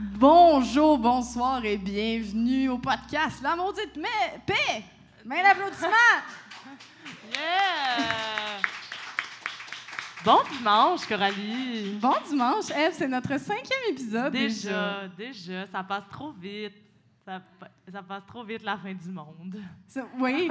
Bonjour, bonsoir et bienvenue au podcast La Maudite mais, Paix. Main d'applaudissement. Yeah! Bon dimanche, Coralie. Bon dimanche, Eve, c'est notre cinquième épisode. Déjà, déjà, ça passe trop vite. Ça, pa- ça passe trop vite la fin du monde. Ça- Oui,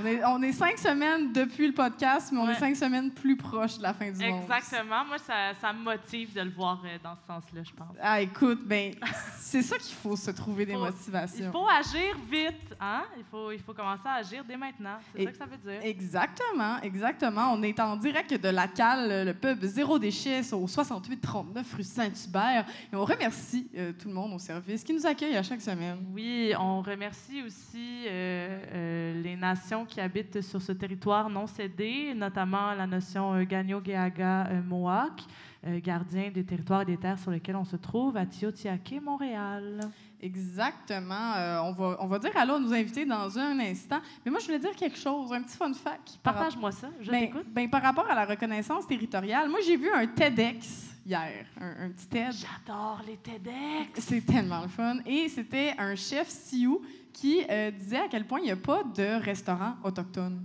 on est, on est cinq semaines depuis le podcast, mais on Ouais. est cinq semaines plus proche de la fin du monde. Exactement. Moi, ça, ça me motive de le voir euh, dans ce sens-là, je pense. Ah, écoute, ben, c'est ça qu'il faut se trouver des motivations. Il faut agir vite, hein? Il faut, il faut commencer à agir dès maintenant. C'est ça que ça veut dire. Exactement, exactement. On est en direct de la cale, le pub Zéro Déchet, au 6839 rue Saint-Hubert. Et on remercie euh, tout le monde au service qui nous accueille à chaque semaine. Oui, on remercie aussi euh, euh, les nations qui habitent sur ce territoire non cédé, notamment la nation euh, Gagno-Geaga Mohawk, euh, gardien des territoires et des terres sur lesquels on se trouve à Tiotiake, Montréal. Exactement. Euh, on, va, on va dire allô à nos invités dans un instant. Mais moi, je voulais dire quelque chose, un petit fun fact. par Partage-moi ça, je Ben, t'écoute. ben, par rapport à la reconnaissance territoriale, moi, j'ai vu un TEDx hier, un, un petit TED. J'adore les TEDx. C'est tellement le fun. Et c'était un chef Sioux qui euh, disait à quel point il n'y a pas de restaurant autochtone.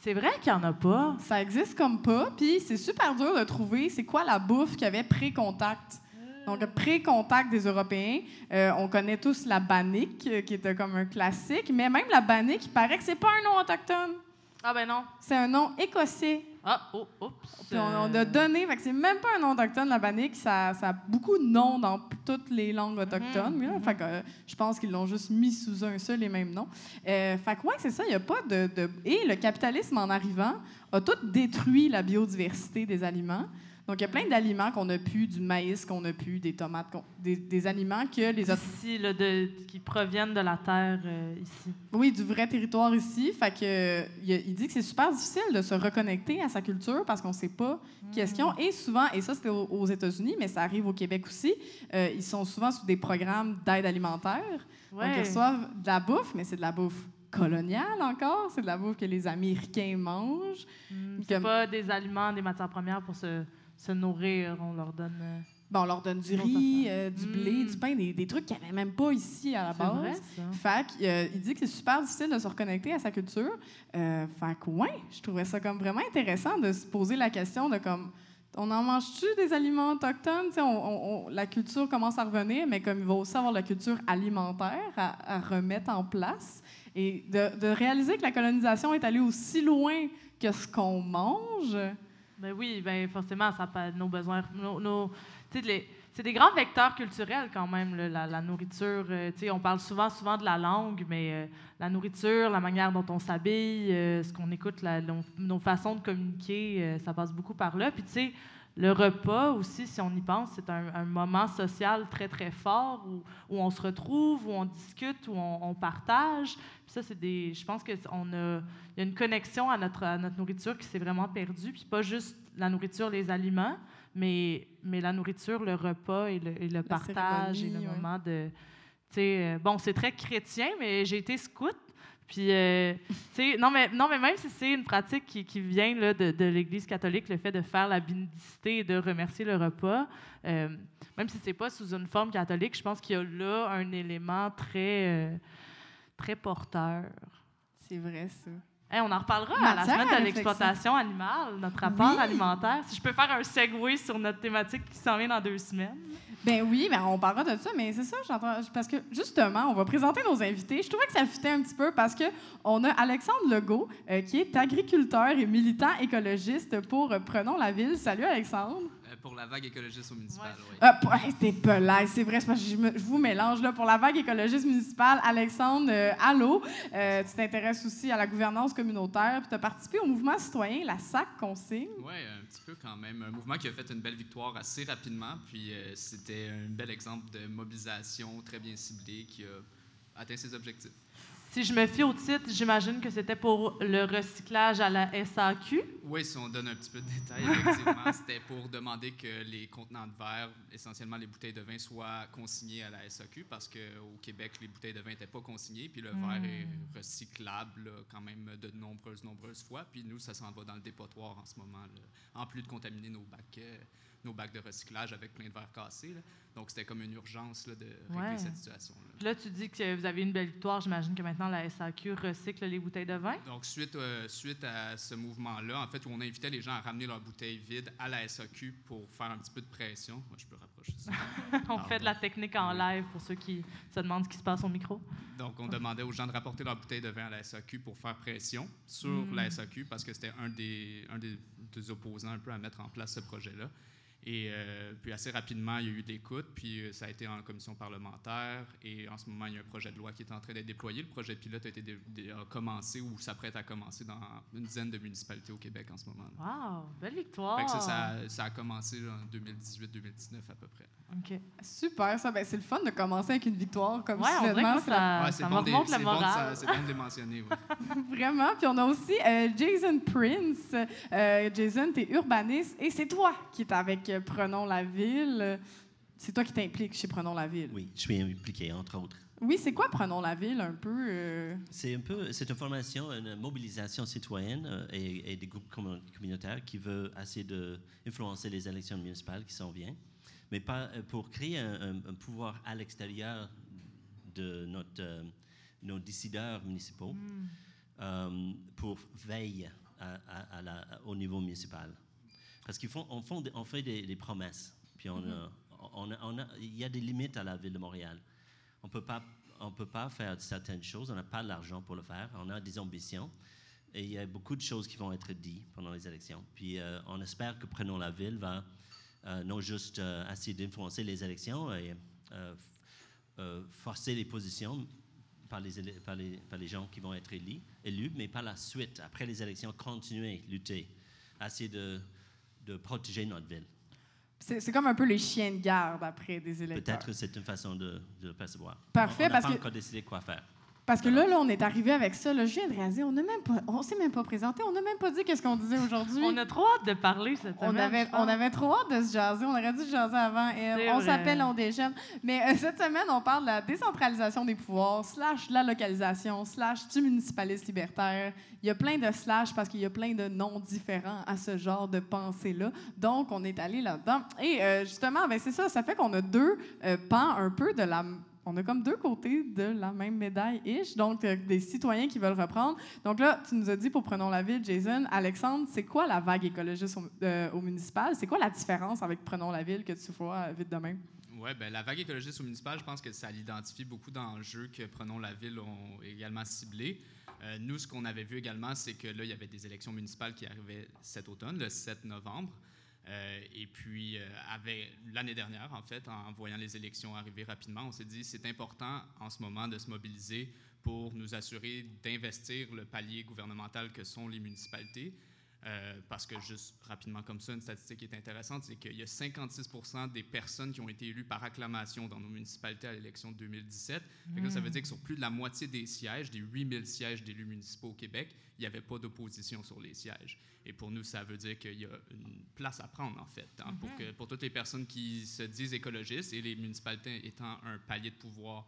C'est vrai qu'il n'y en a pas. Ça existe comme pas, puis c'est super dur de trouver c'est quoi la bouffe qu'il y avait pré-contact. Donc, pré-contact des Européens, euh, on connaît tous la bannique, euh, qui était comme un classique, mais même la bannique, il paraît que c'est pas un nom autochtone, Ah ben non. c'est un nom écossais. Ah, oh, oups. Puis on, on a donné, fait que c'est même pas un nom autochtone, la bannique, ça, ça a beaucoup de noms dans toutes les langues autochtones. Mhm, là, mhm. fait que, euh, je pense qu'ils l'ont juste mis sous un seul et même nom. Euh, fait que ouais, c'est ça, il n'y a pas de, de- Et le capitalisme, en arrivant, a tout détruit la biodiversité des aliments. Donc, il y a plein d'aliments qu'on a pu, du maïs qu'on a pu, des tomates, qu'on- des, des aliments que les autres Ici, là, de, qui proviennent de la terre euh, ici. Oui, du vrai territoire ici. Fait que, il, il dit que c'est super difficile de se reconnecter à sa culture parce qu'on ne sait pas qu'est-ce qu'ils ont. Et souvent, et ça c'était aux, États-Unis, mais ça arrive au Québec aussi, euh, ils sont souvent sous des programmes d'aide alimentaire. Donc, ils reçoivent de la bouffe, mais c'est de la bouffe coloniale encore. C'est de la bouffe que les Américains mangent. C'est Comme- pas des aliments, des matières premières pour se, se nourrir. On leur donne. euh, Bon, on leur donne du riz, euh, du blé, Mm. du pain, des, des trucs qu'il n'y avait même pas ici à la base. vrai, ça. Fait que, euh, il dit que c'est super difficile de se reconnecter à sa culture. Euh, fait que, ouais, je trouvais ça comme vraiment intéressant de se poser la question de comme, on en mange-tu des aliments autochtones? On- la culture commence à revenir, mais comme il va aussi avoir la culture alimentaire à, à remettre en place. Et de, de réaliser que la colonisation est allée aussi loin que ce qu'on mange. Ben oui, ben forcément, ça peut nos besoins. Nos, c'est des grands vecteurs culturels quand même, la, la nourriture. euh, on parle souvent, souvent de la langue, mais euh, la nourriture, la manière dont on s'habille, euh, ce qu'on écoute, la- nos, nos façons de communiquer, euh, ça passe beaucoup par là. Puis tu sais, le repas aussi, si on y pense, c'est un, un moment social très, très fort où, où on se retrouve, où on discute, où on, on partage. Puis ça, c'est des... Je pense qu'on a... Il y a une connexion à notre, à notre nourriture qui s'est vraiment perdue. Puis pas juste la nourriture, les aliments, mais, mais la nourriture, le repas et le, et le partage et le ouais. moment de... Euh, bon, c'est très chrétien, mais j'ai été scout. Puis, euh, tu sais, non mais, non, mais même si c'est une pratique qui, vient de l'Église catholique, le fait de faire la bénédicité et de remercier le repas, euh, même si c'est pas sous une forme catholique, je pense qu'il y a là un élément très, euh, très porteur. C'est vrai, ça. Hey, on en reparlera à la semaine de l'exploitation animale, notre rapport Oui. alimentaire. Si je peux faire un segue sur notre thématique qui s'en vient dans deux semaines. Ben oui, ben on parlera de ça, mais c'est ça, j'entends. Parce que justement, on va présenter nos invités. Je trouvais que ça fitait un petit peu parce que on a Alexandre Legault, euh, qui est agriculteur et militant écologiste pour euh, Prenons la ville. Salut Alexandre. Pour la vague écologiste au municipal, oui. Ah, hey, t'es c'est vrai, c'est parce que je, me- je vous mélange là pour la vague écologiste municipale. Alexandre, euh, allô, Euh, tu t'intéresses aussi à la gouvernance communautaire, puis tu as participé au mouvement citoyen, la SAC Consigne. Oui, un petit peu quand même. Un mouvement qui a fait une belle victoire assez rapidement. Puis euh, c'était un bel exemple de mobilisation très bien ciblée qui a atteint ses objectifs. Si je me fie au titre, j'imagine que c'était pour le recyclage à la SAQ. Oui, si on donne un petit peu de détails, effectivement, c'était pour demander que les contenants de verre, essentiellement les bouteilles de vin, soient consignés à la SAQ parce qu'au Québec, les bouteilles de vin n'étaient pas consignées, puis le verre est recyclable là, quand même de nombreuses, nombreuses fois. Puis nous, ça s'en va dans le dépotoir en ce moment, là, en plus de contaminer nos bacs. euh, nos bacs de recyclage avec plein de verres cassés. là. Donc, c'était comme une urgence là, de régler Ouais. cette situation-là. Là, tu dis que vous avez une belle victoire. J'imagine que maintenant, la SAQ recycle les bouteilles de vin. Donc, suite, euh, suite à ce mouvement-là, en fait, où on invitait les gens à ramener leurs bouteilles vides à la SAQ pour faire un petit peu de pression. Moi, je peux rapprocher ça. On fait de la technique en live pour ceux qui se demandent ce qui se passe au micro. Donc, on demandait aux gens de rapporter leurs bouteilles de vin à la SAQ pour faire pression sur Mm. la SAQ parce que c'était un, des, un des, des opposants un peu à mettre en place ce projet-là. Et euh, puis assez rapidement, il y a eu de l'écoute, puis euh, ça a été en commission parlementaire. Et en ce moment, il y a un projet de loi qui est en train d'être déployé. Le projet pilote a, été dé- dé- a commencé ou s'apprête à commencer dans une dizaine de municipalités au Québec en ce moment. Wow, belle victoire. Ça, ça, ça a commencé en 2018-2019 à peu près. OK. Super, ça. Ben, c'est le fun de commencer avec une victoire comme Ouais, on dirait que soudainement, moi, c'est la- ça, c'est ça bon me de- remonte le c'est bon de moral. ça- c'est bon de les mentionner. ouais. Vraiment. Puis on a aussi euh, Jason Prince. Euh, Jason, tu es urbaniste et c'est toi qui es avec Prenons la ville. C'est toi qui t'impliques chez Prenons la ville. Oui, je suis impliqué, entre autres. Oui, c'est quoi Prenons la ville un peu? euh? C'est un peu, c'est une formation, une mobilisation citoyenne euh, et, et des groupes commun- communautaires qui veulent essayer d'influencer les élections municipales qui s'en viennent, mais pas euh, pour créer un, un- un pouvoir à l'extérieur de notre, euh, nos décideurs municipaux Hmm. pour veiller à- à- à la- au niveau municipal. Parce qu'on on font on fait des, des promesses, puis on, on a- il y a des limites à la ville de Montréal. On peut pas, on peut pas faire certaines choses. On n'a pas l'argent pour le faire. On a des ambitions. Et il y a beaucoup de choses qui vont être dites pendant les élections. Puis euh, on espère que Prenons la ville va euh, non juste euh, essayer d'influencer les élections et euh, euh, forcer les positions par les, par, les, par les gens qui vont être élus, élus, mais par la suite, après les élections, continuer, lutter, essayer de, de protéger notre ville. C'est comme un peu les chiens de garde après des électeurs. Peut-être c'est une façon de, de le percevoir. Parfait, on parce pas que- encore décidé quoi faire. Parce que là, là, on est arrivé avec ça. Là, je viens de réaliser, on on s'est même pas présenté, on n'a même pas dit qu'est-ce qu'on disait aujourd'hui. On a trop hâte de parler cette On semaine. avait, on avait trop hâte de se jaser. On aurait dû se jaser avant. C'est on s'appelle, on déjeune. Mais euh, cette semaine, on parle de la décentralisation des pouvoirs, slash la localisation, slash du municipalisme libertaire. Il y a plein de slash parce qu'il y a plein de noms différents à ce genre de pensée-là. Donc, on est allé là-dedans. Et euh, justement, ben, c'est ça. Ça fait qu'on a deux euh, pans un peu de la on a comme deux côtés de la même médaille-ish, donc des citoyens qui veulent reprendre. Donc là, tu nous as dit pour Prenons la ville, Jason. Alexandre, c'est quoi la vague écologiste au, euh, municipal? C'est quoi la différence avec Prenons la ville que tu vois euh, vite de même? Oui, ben, la vague écologiste au municipal, je pense que ça identifie beaucoup d'enjeux que Prenons la ville ont également ciblés. Euh, nous, ce qu'on avait vu également, c'est que là, il y avait des élections municipales qui arrivaient cet automne, le 7 novembre. Euh, et puis, euh, l'année dernière, en fait, en voyant les élections arriver rapidement, on s'est dit c'est important en ce moment de se mobiliser pour nous assurer d'investir le palier gouvernemental que sont les municipalités. Euh, parce que juste rapidement comme ça, une statistique qui est intéressante, c'est qu'il y a 56 des personnes qui ont été élues par acclamation dans nos municipalités à l'élection de 2017. Fait que là, ça veut dire que sur plus de la moitié des sièges, des 8000 sièges d'élus municipaux au Québec, il n'y avait pas d'opposition sur les sièges. Et pour nous, ça veut dire qu'il y a une place à prendre, en fait, hein, pour, que, pour toutes les personnes qui se disent écologistes et les municipalités étant un palier de pouvoir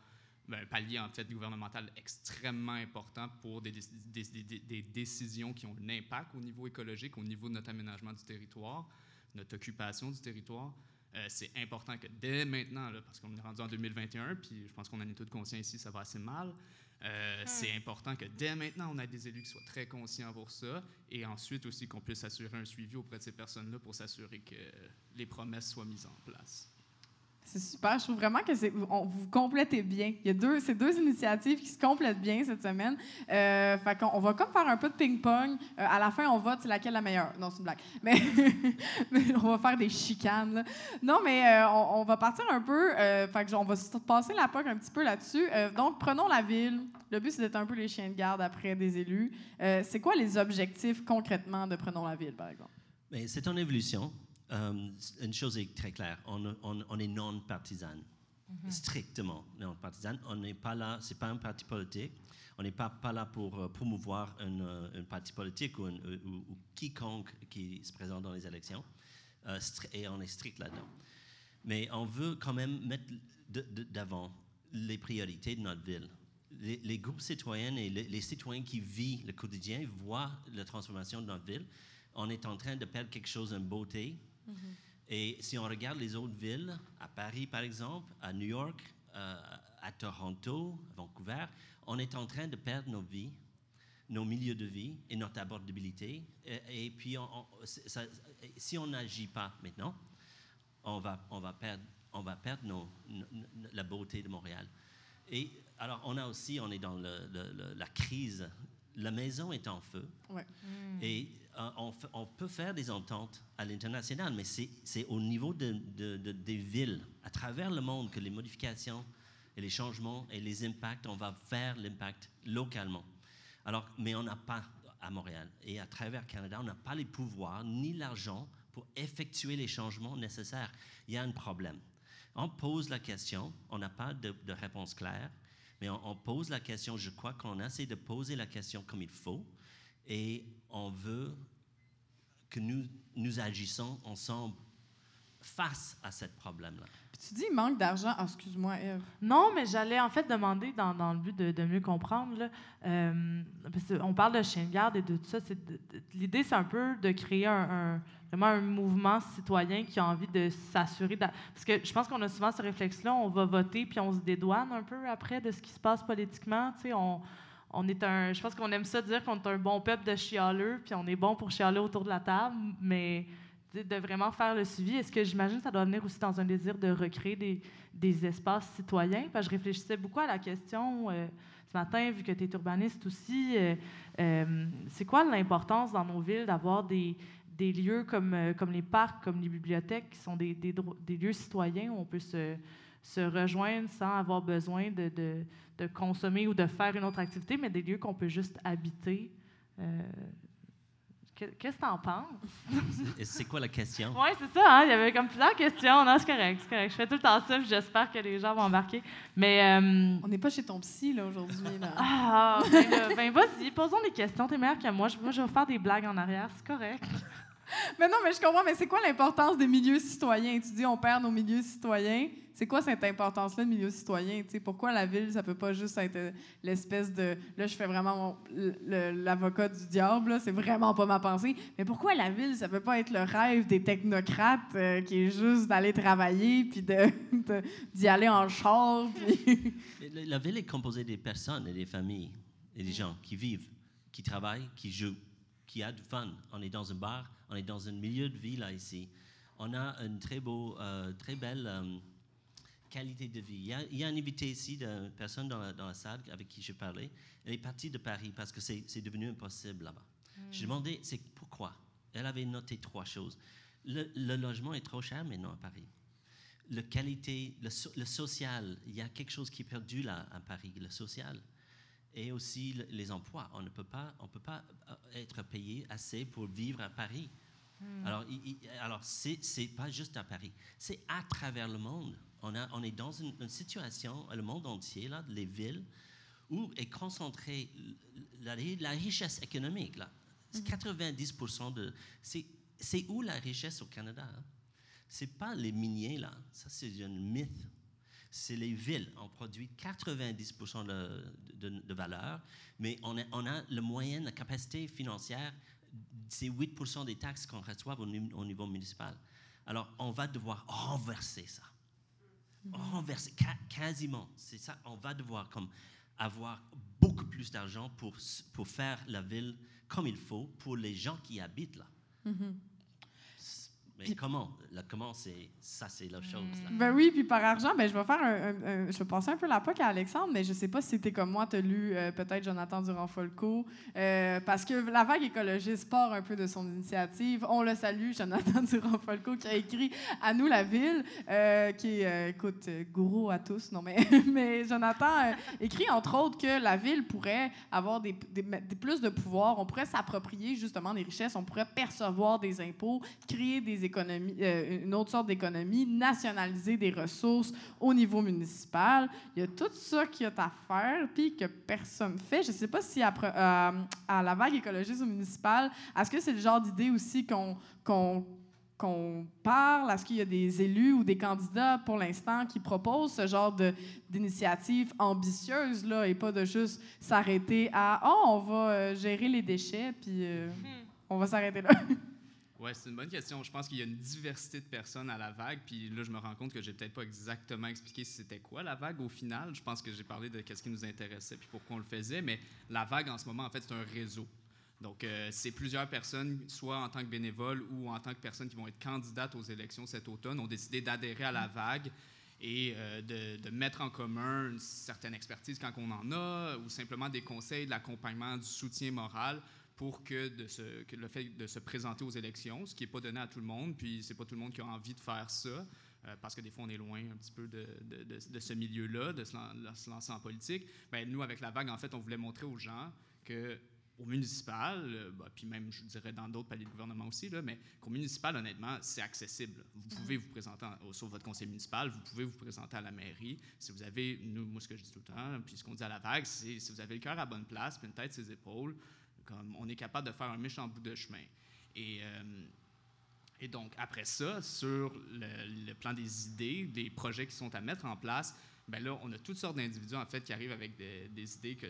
un palier en fait gouvernemental extrêmement important pour des, déc- des- des- des- des décisions qui ont un impact au niveau écologique, au niveau de notre aménagement du territoire, notre occupation du territoire. Euh, c'est important que dès maintenant, là, parce qu'on est rendu en 2021, puis je pense qu'on en est tous conscients ici, ça va assez mal. euh, C'est important que dès maintenant, on ait des élus qui soient très conscients pour ça, et ensuite aussi qu'on puisse assurer un suivi auprès de ces personnes-là pour s'assurer que les promesses soient mises en place. C'est super. Je trouve vraiment que c'est, on, vous complétez bien. Il y a deux, ces deux initiatives qui se complètent bien cette semaine. Euh, fait on va comme faire un peu de ping-pong. Euh, à la fin, on vote c'est laquelle la meilleure. Non, c'est une blague. Mais, on va faire des chicanes. Non, mais euh, on, va partir un peu. Fait que on va se passer la POC un petit peu là-dessus. Donc, prenons la ville. Le but, c'est d'être un peu les chiens de garde après des élus. C'est quoi les objectifs concrètement de Prenons la ville, par exemple? Mais c'est en évolution. Euh, une chose est très claire, on, on- on est non partisane. strictement non partisane. On n'est pas là, c'est pas un parti politique. On n'est pas, pas là pour euh, promouvoir un, euh, un parti politique ou, un- ou- ou quiconque qui se présente dans les élections. Euh, et on est strict là-dedans. Mais on veut quand même mettre d'avant les priorités de notre ville. Les, les groupes citoyens et les, les citoyens qui vivent le quotidien voient la transformation de notre ville. On est en train de perdre quelque chose en beauté. Et si on regarde les autres villes, à Paris par exemple, à New York, euh, à Toronto, à Vancouver, on est en train de perdre nos vies, nos milieux de vie et notre abordabilité. Et, puis, si on n'agit pas maintenant, on va, on va perdre, on va perdre la beauté de Montréal. Et alors, on a aussi, on est dans la crise. La maison est en feu. Ouais. Et euh, on, peut faire des ententes à l'international, mais c'est c'est au niveau de- de- de- des villes, à travers le monde, que les modifications et les changements et les impacts, on va faire l'impact localement. Alors, mais on n'a pas à Montréal et à travers le Canada, on n'a pas les pouvoirs ni l'argent pour effectuer les changements nécessaires. Il y a un problème. On pose la question, on n'a pas de, de réponse claire, mais on, on pose la question, je crois qu'on essaie de poser la question comme il faut, et on veut que nous, nous agissons ensemble face à ce problème-là. Tu dis il manque d'argent. Ah, excuse-moi, Eve. Non, mais j'allais en fait demander, dans, dans le but de, de mieux comprendre, là, euh, parce qu'on parle de chien de garde et de tout ça. L'idée, c'est un peu de créer un, un- vraiment un mouvement citoyen qui a envie de s'assurer. Parce que je pense qu'on a souvent ce réflexe-là, on va voter puis on se dédouane un peu après de ce qui se passe politiquement. Tu sais, on, on est un, je pense qu'on aime ça dire qu'on est un bon peuple de chialeux, puis on est bon pour chialer autour de la table, mais de vraiment faire le suivi. Est-ce que j'imagine que ça doit venir aussi dans un désir de recréer des, des espaces citoyens? Parce que je réfléchissais beaucoup à la question euh, ce matin, vu que tu es urbaniste aussi. euh, euh, c'est quoi l'importance dans nos villes d'avoir des, des lieux comme, euh, comme les parcs, comme les bibliothèques, qui sont des, des, lieux citoyens où on peut se, se rejoindre sans avoir besoin de, de, de consommer ou de faire une autre activité, mais des lieux qu'on peut juste habiter? Euh, que- Qu'est-ce que tu en penses? C'est quoi la question? Oui, c'est ça. hein, Il y avait comme plusieurs questions. Non, c'est correct, c'est correct. Je fais tout le temps ça, j'espère que les gens vont embarquer. Mais, euh, On n'est pas chez ton psy, là, aujourd'hui. là. ah, ben, ben vas-y, posons des questions. T'es meilleur que moi. Je, moi, je vais faire des blagues en arrière. C'est correct. Mais non, mais je comprends, mais c'est quoi l'importance des milieux citoyens? Tu dis on perd nos milieux citoyens. C'est quoi cette importance-là de milieu citoyen? Tu sais, pourquoi la ville, ça peut pas juste être euh, l'espèce de... Là, je fais vraiment l'avocat du diable, c'est vraiment pas ma pensée. Mais pourquoi la ville, ça peut pas être le rêve des technocrates euh, qui est juste d'aller travailler puis d'y aller en char? Puis... La la ville est composée des personnes et des familles et des gens qui vivent, qui travaillent, qui jouent, qui a du fun. On est dans un bar, on est dans un milieu de vie là ici. On a une très beau, euh, très belle euh, qualité de vie. Il y, a, il y a un invité ici, une personne dans la, dans la salle avec qui j'ai parlé. Elle est partie de Paris parce que c'est devenu impossible là-bas. J'ai demandé, c'est pourquoi? Elle avait noté trois choses. Le, le logement est trop cher maintenant à Paris le qualité, le, so- le social, il y a quelque chose qui est perdu là à Paris, le social. Et aussi le- les emplois. On ne peut pas, on peut pas euh, être payé assez pour vivre à Paris. Alors, il- alors c'est, c'est pas juste à Paris, c'est à travers le monde. On, a, on est dans une, une situation, le monde entier, là, les villes, où est concentrée la, la richesse économique. Là. C'est 90% de. C'est, c'est où la richesse au Canada? hein? C'est pas les miniers, là. Ça, c'est un mythe. C'est les villes. On produit 90% de, de- de valeur, mais on a, on a le moyen, la capacité financière, c'est 8% des taxes qu'on reçoit au, ni- au niveau municipal. Alors, on va devoir renverser ça. Renverser, quasiment. C'est ça. On va devoir comme avoir beaucoup plus d'argent pour, pour faire la ville comme il faut pour les gens qui habitent là. Mais comment? Là, comment c'est ça, c'est la chose. Là? Ben oui, puis par argent, ben je vais faire un, je vais passer un peu la POC à Alexandre, mais je sais pas si t'es comme moi, t'as lu euh, peut-être Jonathan Durand-Folco, euh, parce que la vague écologiste part un peu de son initiative. On le salue, Jonathan Durand-Folco, qui a écrit À nous la ville, euh, qui est, écoute, gourou à tous, non mais, mais Jonathan écrit entre autres que la ville pourrait avoir des- des- plus de pouvoir, on pourrait s'approprier justement des richesses, on pourrait percevoir des impôts, créer des des économies, euh, une autre sorte d'économie, nationaliser des ressources au niveau municipal. Il y a tout ça qui est à faire, puis que personne fait. Je ne sais pas si après, euh, à la vague écologiste au municipal, est-ce que c'est le genre d'idée aussi qu'on qu'on qu'on parle? Est-ce qu'il y a des élus ou des candidats pour l'instant qui proposent ce genre d'initiative ambitieuse là, et pas de juste s'arrêter à « Oh, on va euh, gérer les déchets, puis euh, hmm. on va s'arrêter là ». Oui, c'est une bonne question. Je pense qu'il y a une diversité de personnes à la vague. Puis là, je me rends compte que j'ai peut-être pas exactement expliqué c'était quoi la vague au final. Je pense que j'ai parlé de ce qui nous intéressait puis pourquoi on le faisait. Mais la vague, en ce moment, en fait, c'est un réseau. Donc, euh, c'est plusieurs personnes, soit en tant que bénévoles ou en tant que personnes qui vont être candidates aux élections cet automne, ont décidé d'adhérer à la vague et euh, de, mettre en commun une certaine expertise quand on en a, ou simplement des conseils, de l'accompagnement, du soutien moral pour que, de que, le fait de se présenter aux élections, ce qui n'est pas donné à tout le monde, puis c'est pas tout le monde qui a envie de faire ça, euh, parce que des fois on est loin un petit peu de, de, ce milieu-là, de se, lancer en politique. Bien, nous, avec la vague, en fait, on voulait montrer aux gens que au municipal, euh, bah, puis même, je dirais, dans d'autres paliers de gouvernement aussi, là, mais qu'au municipal, honnêtement, c'est accessible. Vous pouvez vous présenter sur votre conseil municipal, vous pouvez vous présenter à la mairie. Si vous avez, nous, moi, ce que je dis tout le temps, puis ce qu'on dit à la vague, c'est si vous avez le cœur à bonne place, puis une tête ses épaules, comme on est capable de faire un méchant bout de chemin. Et, euh, donc, après ça, sur le, plan des idées, des projets qui sont à mettre en place, ben là, on a toutes sortes d'individus, en fait, qui arrivent avec des, idées que,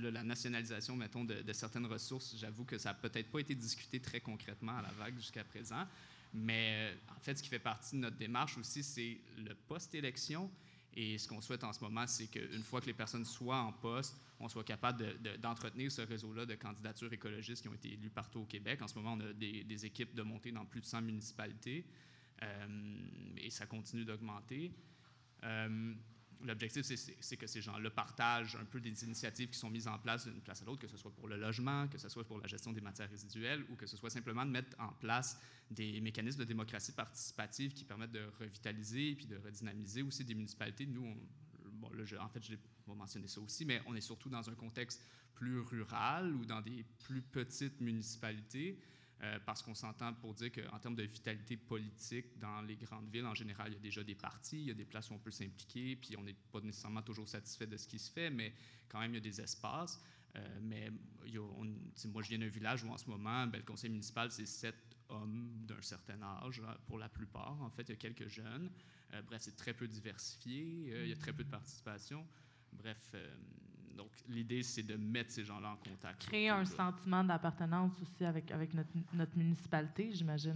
la nationalisation, mettons, de, certaines ressources, j'avoue que ça n'a peut-être pas été discuté très concrètement à la vague jusqu'à présent. Mais en fait, ce qui fait partie de notre démarche aussi, c'est le post-élection. Et ce qu'on souhaite en ce moment, c'est qu'une fois que les personnes soient en poste, on soit capable d'entretenir ce réseau-là de candidatures écologistes qui ont été élues partout au Québec. En ce moment, on a des, équipes de montée dans plus de 100 municipalités euh, et ça continue d'augmenter. Euh, L'objectif, c'est que ces gens-là partagent un peu des initiatives qui sont mises en place d'une place à l'autre, que ce soit pour le logement, que ce soit pour la gestion des matières résiduelles ou que ce soit simplement de mettre en place des mécanismes de démocratie participative qui permettent de revitaliser puis de redynamiser aussi des municipalités. Nous, bon, en fait, je vais mentionner ça aussi, mais on est surtout dans un contexte plus rural ou dans des plus petites municipalités. Euh, parce qu'on s'entend pour dire qu'en termes de vitalité politique, dans les grandes villes, en général, il y a déjà des partis, il y a des places où on peut s'impliquer, puis on n'est pas nécessairement toujours satisfait de ce qui se fait, mais quand même, il y a des espaces. Euh, mais moi, je viens d'un village où en ce moment, ben, le conseil municipal, c'est sept hommes d'un certain âge, pour la plupart. En fait, il y a quelques jeunes. Euh, bref, c'est très peu diversifié, il y a très peu de participation. Bref, donc, l'idée, c'est de mettre ces gens-là en contact. Créer un sentiment d'appartenance aussi avec, avec notre, notre municipalité, j'imagine.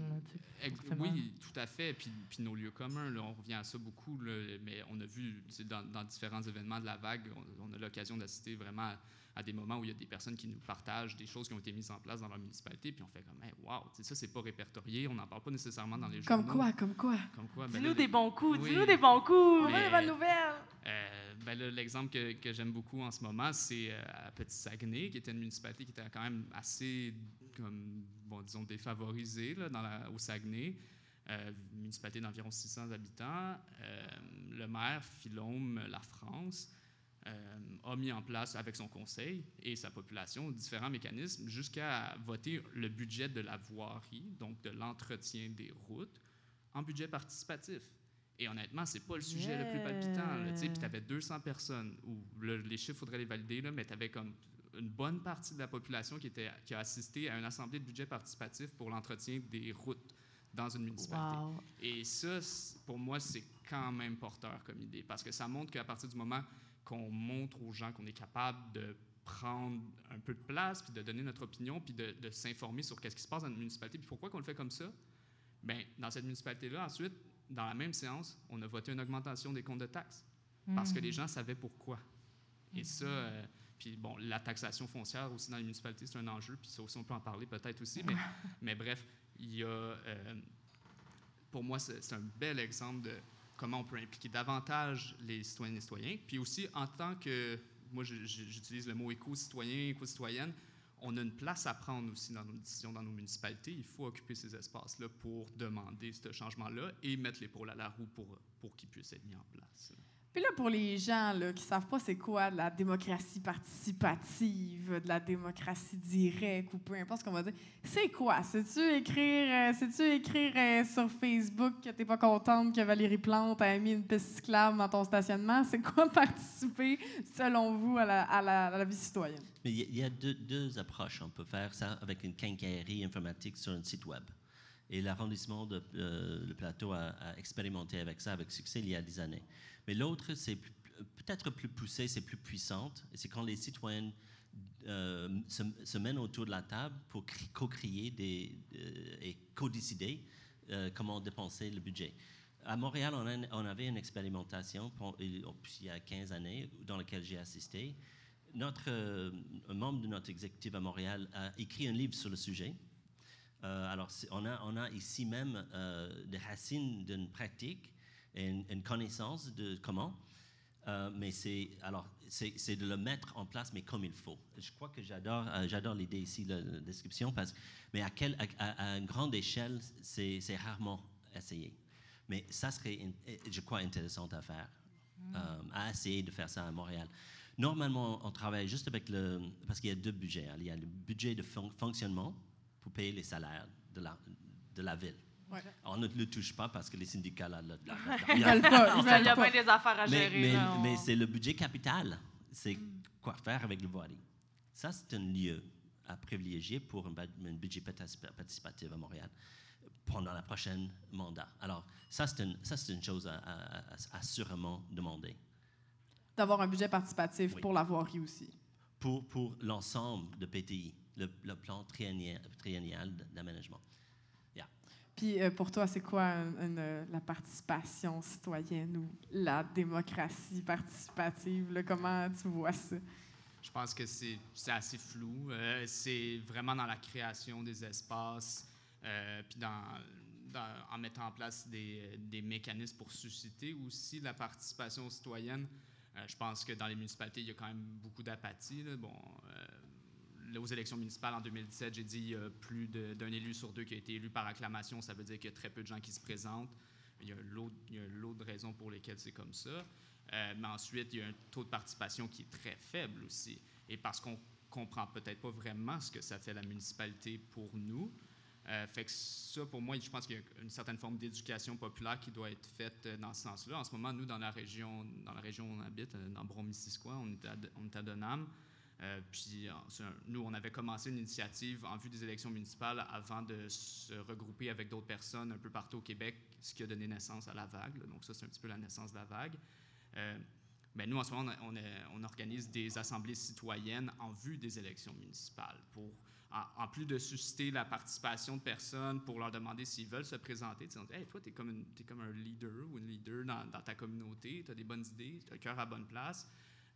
Oui, tout à fait. Puis, puis nos lieux communs, là, on revient à ça beaucoup, là, mais on a vu dans, dans, différents événements de la vague, on, a l'occasion d'assister vraiment à, des moments où il y a des personnes qui nous partagent des choses qui ont été mises en place dans leur municipalité, puis on fait comme, hey, wow, ça, c'est pas répertorié, on n'en parle pas nécessairement dans les journaux. Comme quoi, comme quoi? Comme quoi? Ben dis-nous des bons coups, dis-nous des bons coups, des bonnes nouvelles. Euh, ben l'exemple que, que j'aime beaucoup en ce moment, c'est euh, à Petit Saguenay, qui était une municipalité qui était quand même assez, comme, bon, disons, défavorisée là, dans la, au Saguenay. Euh, municipalité d'environ 600 habitants. Euh, le maire, Philome La France, a mis en place avec son conseil et sa population différents mécanismes jusqu'à voter le budget de la voirie, donc de l'entretien des routes, en budget participatif. Et honnêtement, c'est pas le sujet le plus palpitant. Puis tu avais 200 personnes, où les chiffres, faudrait les valider, là, mais tu avais comme une bonne partie de la population qui, était, qui a assisté à une assemblée de budget participatif pour l'entretien des routes dans une municipalité. Et ça, pour moi, c'est quand même porteur comme idée, parce que ça montre qu'à partir du moment qu'on montre aux gens qu'on est capable de prendre un peu de place, puis de donner notre opinion, puis de, de s'informer sur qu'est-ce qui se passe dans une municipalité, puis pourquoi qu'on le fait comme ça, bien, dans cette municipalité-là, ensuite, dans la même séance, on a voté une augmentation des comptes de taxes parce que les hmm. gens savaient pourquoi. Et ça, euh, puis bon, la taxation foncière aussi dans les municipalités, c'est un enjeu, puis ça aussi, on peut en parler peut-être aussi, mais, mais bref, il y a, euh, pour moi, c'est un bel exemple de comment on peut impliquer davantage les citoyennes et citoyens, puis aussi en tant que, moi j'utilise le mot éco-citoyen, éco-citoyenne, on a une place à prendre aussi dans nos décisions, dans nos municipalités. Il faut occuper ces espaces-là pour demander ce changement-là et mettre l'épaule à la roue pour, pour qu'il puisse être mis en place. Puis là, pour les gens là, qui ne savent pas c'est quoi de la démocratie participative, de la démocratie directe ou peu importe ce qu'on va dire, c'est quoi? C'est-tu écrire, euh, tu écrire euh, sur Facebook que tu n'es pas contente que Valérie Plante a mis une piste cyclable dans ton stationnement? C'est quoi participer, selon vous, à la, à la, vie citoyenne? Il y a deux, deux, approches. On peut faire ça avec une quincaillerie informatique sur un site web. Et l'arrondissement de euh, le plateau a expérimenté avec ça avec succès il y a des années. Mais l'autre, c'est peut-être plus poussé, c'est plus puissante. C'est quand les citoyens euh, se, se, mènent autour de la table pour co-créer euh, et co-décider euh, comment dépenser le budget. À Montréal, on, avait une expérimentation pour, il y a 15 années dans laquelle j'ai assisté. Notre, un membre de notre exécutif à Montréal a écrit un livre sur le sujet. alors, on a, ici même des racines d'une pratique une, connaissance de comment. Euh, mais c'est alors c'est de le mettre en place, mais comme il faut. Je crois que j'adore euh, j'adore l'idée ici la, la, description parce mais à quelle à, une grande échelle c'est rarement essayé. Mais ça serait je crois intéressant à faire, mm. euh, à essayer de faire ça à Montréal. Normalement, on travaille juste avec le parce qu'il y a deux budgets. Il y a le budget de fonctionnement pour payer les salaires de la de la ville. On ne le touche pas parce que les syndicats, là, là, il y a bien des affaires à gérer. Mais, mais, c'est le budget capital. C'est mm. quoi faire avec le voirie. Ça, c'est un lieu à privilégier pour un, budget participatif à Montréal pendant la prochaine mandat. Alors, ça, c'est une, une chose à, sûrement demander. D'avoir un budget participatif pour la voirie aussi. Pour, pour l'ensemble de PTI, le, le plan triennial d'aménagement. Puis euh, pour toi, c'est quoi la participation citoyenne ou la démocratie participative? comment tu vois ça? Je pense que c'est assez flou. Euh, c'est vraiment dans la création des espaces, euh, puis dans, en mettant en place des, des, mécanismes pour susciter aussi la participation citoyenne. je pense que dans les municipalités, il y a quand même beaucoup d'apathie. Bon, aux élections municipales en 2017, j'ai dit a plus d'un élu sur deux qui a été élu par acclamation. Ça veut dire qu'il y a très peu de gens qui se présentent. Il y a l'autre raison pour lesquelles c'est comme ça. Euh, mais ensuite, il y a un taux de participation qui est très faible aussi. Et parce qu'on comprend peut-être pas vraiment ce que ça fait la municipalité pour nous. Euh, fait que ça, pour moi, je pense qu'il y a une certaine forme d'éducation populaire qui doit être faite euh, dans ce sens-là. En ce moment, nous, dans la région, dans la région où on habite, dans Brom-Missisquoi, on est à, on est à Denham. Euh, puis nous, on avait commencé une initiative en vue des élections municipales avant de se regrouper avec d'autres personnes un peu partout au Québec, ce qui a donné naissance à la vague. Donc ça, c'est un petit peu la naissance de la vague. Euh, ben, nous, en ce moment, on, organise des assemblées citoyennes en vue des élections municipales pour, en, plus de susciter la participation de personnes pour leur demander s'ils veulent se présenter. Hey, toi, tu es, comme un leader ou une leader dans, dans ta communauté, tu as des bonnes idées, tu as le cœur à bonne place.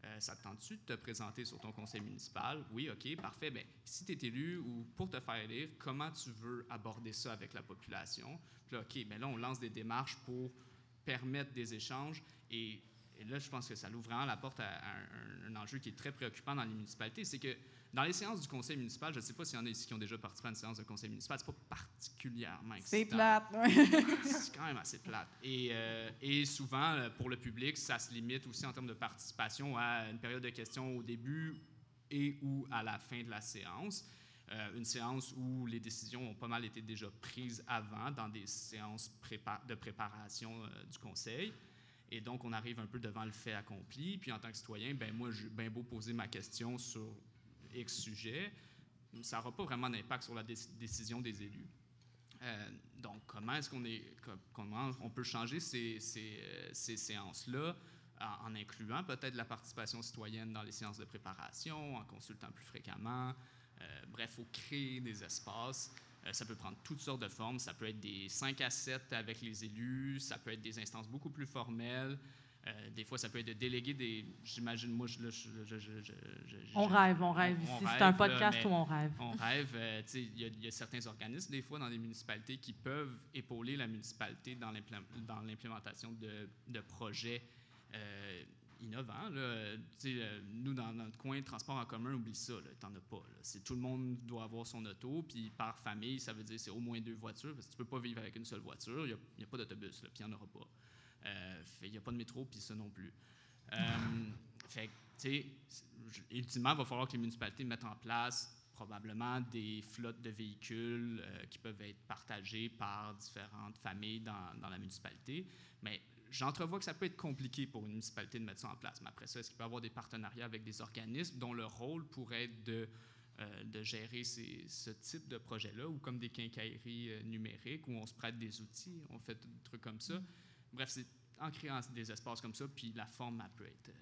Euh, ça te tente-tu de te présenter sur ton conseil municipal? Oui, OK, parfait. Bien, si tu es élu ou pour te faire élire, comment tu veux aborder ça avec la population? Puis là, OK, bien là, on lance des démarches pour permettre des échanges et et là, je pense que ça ouvre vraiment la porte à, un, enjeu qui est très préoccupant dans les municipalités. C'est que dans les séances du conseil municipal, je ne sais pas s'il y en a ici qui ont déjà participé à une séance de conseil municipal, c'est pas particulièrement excitant. C'est plate, C'est quand même assez plate. Et, euh, et, souvent, euh, pour le public, ça se limite aussi en termes de participation à une période de questions au début et ou à la fin de la séance. Euh, une séance où les décisions ont pas mal été déjà prises avant dans des séances de préparation du conseil. Et donc, on arrive un peu devant le fait accompli. Puis, en tant que citoyen, ben moi, j'ai bien beau poser ma question sur X sujet, ça n'aura pas vraiment d'impact sur la décision des élus. Euh, donc, comment est-ce qu'on est, comment on peut changer ces, ces, ces séances-là en, incluant peut-être la participation citoyenne dans les séances de préparation, en consultant plus fréquemment? Euh, bref, il faut créer des espaces. Euh, ça peut prendre toutes sortes de formes. Ça peut être des 5 à 7 avec les élus, ça peut être des instances beaucoup plus formelles. Euh, des fois, ça peut être de déléguer des. J'imagine, moi, je, On rêve, on rêve ici. C'est un podcast où on rêve. On rêve. Euh, il y, a certains organismes, des fois, dans les municipalités qui peuvent épauler la municipalité dans l'implémentation de, de, projets innovant. Là. Euh, nous, dans notre coin, transport en commun, oublie ça, tu n'en as pas. Tout le monde doit avoir son auto, puis par famille, ça veut dire c'est au moins deux voitures, parce que tu peux pas vivre avec une seule voiture, il n'y a, pas d'autobus, puis il n'y en aura pas. Euh, Il n'y a pas de métro, puis ça non plus. Euh, fait tu ultimement, il va falloir que les municipalités mettent en place probablement des flottes de véhicules qui peuvent être partagées par différentes familles dans, dans la municipalité. Mais j'entrevois que ça peut être compliqué pour une municipalité de mettre ça en place. Mais après ça, est-ce qu'il peut y avoir des partenariats avec des organismes dont le rôle pourrait être de, euh, de gérer ces- ce type de projet-là, ou comme des quincailleries euh, numériques, où on se prête des outils, on fait des trucs comme ça? Bref, c'est en créant des espaces comme ça, puis la forme, elle peut être... euh,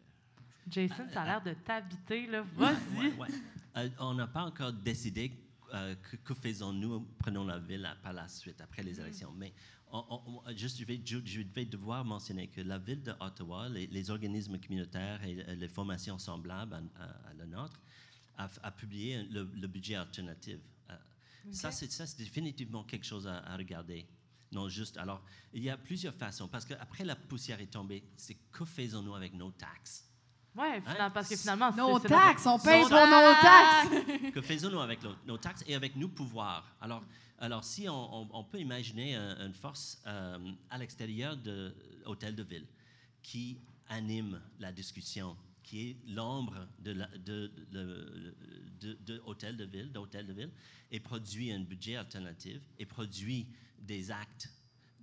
Jason, ça a l'air de t'habiter, là. Vas-y. Ouais, ouais. Euh, on n'a pas encore décidé euh, que, que faisons-nous, prenons la ville par la suite, après les élections. Mais on- on- on- juste, je, vais, je, je vais devoir mentionner que la ville d'Ottawa, les, les organismes communautaires et euh, les formations semblables à, à- à la nôtre, a, a publié le, le budget alternatif. Euh, Ça, c'est ça, c'est définitivement quelque chose à, à regarder. Non, juste. Alors, il y a plusieurs façons, parce qu'après la poussière est tombée, c'est que faisons-nous avec nos taxes? Ouais, fina- Hein? parce que finalement, c'est- Nos taxes, on paye Nos pour nos taxes. que faisons-nous avec nos, nos taxes et avec nos pouvoirs? Alors, alors si on, on- on peut imaginer un- une force euh, à l'extérieur de l'hôtel de ville qui anime la discussion, qui est l'ombre de, la- de, de- de- de hôtel de ville, d'hôtel de ville, et produit un budget alternatif et produit des actes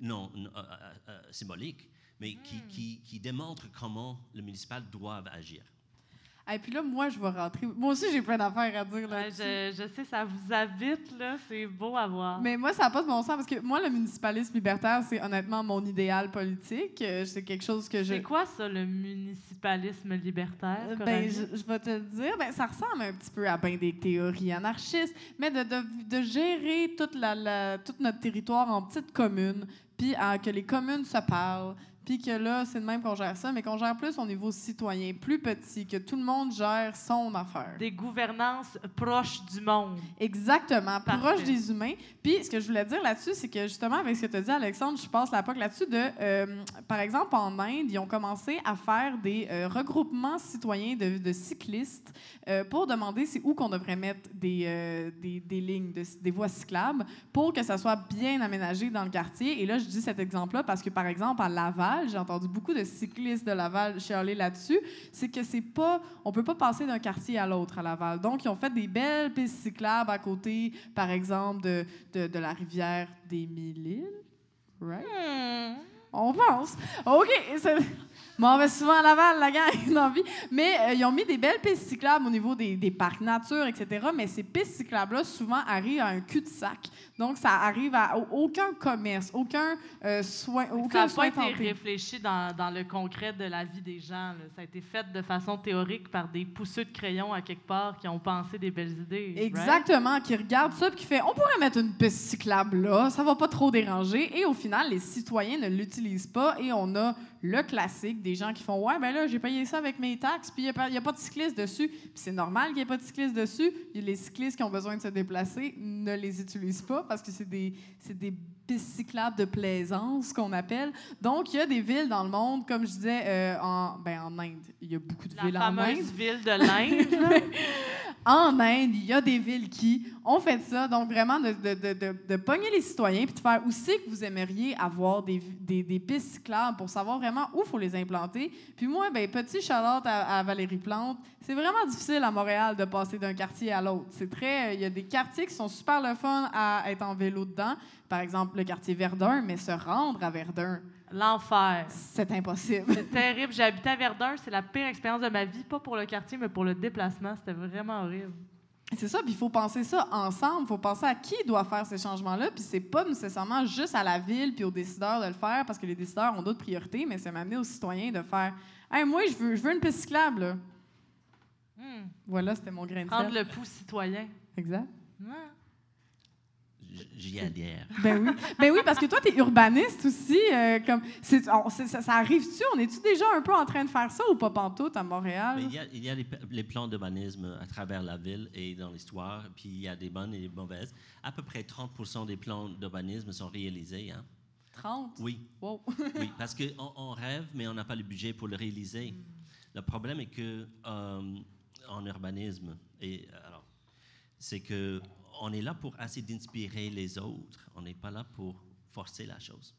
non, non, euh, euh, symboliques, mais qui, qui, qui démontrent comment le municipal doit agir. Et puis là, moi, je vais rentrer. Moi aussi, j'ai plein d'affaires à dire Ouais, là je, je sais, ça vous habite, là. C'est beau à voir. Mais moi, ça n'a pas de bon sens parce que moi, le municipalisme libertaire, c'est honnêtement mon idéal politique. Euh, C'est quelque chose que je. C'est quoi ça, le municipalisme libertaire? Euh, Ben, je, je vais te le dire, ben, ça ressemble un petit peu à ben des théories anarchistes, mais de, de, de gérer toute la, la- tout notre territoire en petites communes, puis à- que les communes se parlent, puis que là, c'est de même qu'on gère ça, mais qu'on gère plus au niveau citoyen, plus petit, que tout le monde gère son affaire. Des gouvernances proches du monde. Exactement, Parfait. proche des humains. Puis ce que je voulais dire là-dessus, c'est que justement, avec ce que tu as dit, Alexandre, je passe la POC là-dessus de, euh, par exemple, en Inde, ils ont commencé à faire des euh, regroupements citoyens de, de cyclistes euh, pour demander c'est où qu'on devrait mettre des, des, des lignes, de- des voies cyclables pour que ça soit bien aménagé dans le quartier. Et là, je dis cet exemple-là parce que, par exemple, à Laval, j'ai entendu beaucoup de cyclistes de Laval chialer là-dessus, c'est que c'est pas, on peut pas passer d'un quartier à l'autre à Laval. Donc, ils ont fait des belles pistes cyclables à côté, par exemple, de, de, de la rivière des Mille-Îles. Right? Hmm. On pense. OK. Bon, on va souvent à Laval, la gang, dans la vie. Mais euh, ils ont mis des belles pistes cyclables au niveau des, des parcs nature, etc. Mais ces pistes cyclables-là, souvent, arrivent à un cul-de-sac. Donc, ça arrive à au- aucun commerce, aucun euh, soin, Ça aucun n'a pas été réfléchi dans, dans le concret de la vie des gens. là. Ça a été fait de façon théorique par des pousseux de crayon à quelque part qui ont pensé des belles idées. right? Exactement, qui regarde ça puis qui fait on pourrait mettre une piste cyclable là, ça va pas trop déranger et au final les citoyens ne l'utilisent pas et on a le classique des gens qui font ouais ben là j'ai payé ça avec mes taxes puis il n'y a, pas de cycliste dessus. Puis c'est normal qu'il n'y ait pas de cycliste dessus. Les cyclistes qui ont besoin de se déplacer ne les utilisent pas parce que c'est des c'est des pistes cyclables de plaisance qu'on appelle. Donc il y a des villes dans le monde comme je disais euh, en ben en Inde. Il y a beaucoup de La villes en Inde. fameuse ville de l'Inde. en Inde, il y a des villes qui ont fait ça. Donc, vraiment, de, de, pogner les citoyens puis de faire aussi que vous aimeriez avoir des pistes cyclables pour savoir vraiment où il faut les implanter. Puis moi, ben, petit charlotte à, à Valérie Plante, c'est vraiment difficile à Montréal de passer d'un quartier à l'autre. C'est très... Il y a des quartiers qui sont super le fun à être en vélo dedans. Par exemple, le quartier Verdun, mais se rendre à Verdun, L'enfer. c'est impossible. C'est terrible. J'ai habité à Verdun. C'est la pire expérience de ma vie. Pas pour le quartier, mais pour le déplacement. C'était vraiment horrible. C'est ça, puis il faut penser ça ensemble. Il faut penser à qui doit faire ces changements-là. Puis c'est pas nécessairement juste à la ville puis aux décideurs de le faire, parce que les décideurs ont d'autres priorités, mais c'est m'amener aux citoyens de faire Hey, moi, je veux, je veux une piste cyclable. là. Hmm. Voilà, c'était mon grain de Prendre le pouls citoyen. Exact. J'y adhère. Ben oui. ben oui, parce que toi, tu es urbaniste aussi. euh, comme, on- ça, ça arrive-tu? On est-tu déjà un peu en train de faire ça ou pas pantoute à Montréal? Mais il y a, il y a les, plans d'urbanisme à travers la ville et dans l'histoire, puis il y a des bonnes et des mauvaises. À peu près 30% des plans d'urbanisme sont réalisés. Hein? 30? Oui, Wow. oui, parce qu'on on rêve, mais on n'a pas le budget pour le réaliser. Le problème est que euh, en urbanisme, et alors, c'est que on est là pour essayer d'inspirer les autres. On n'est pas là pour forcer la chose.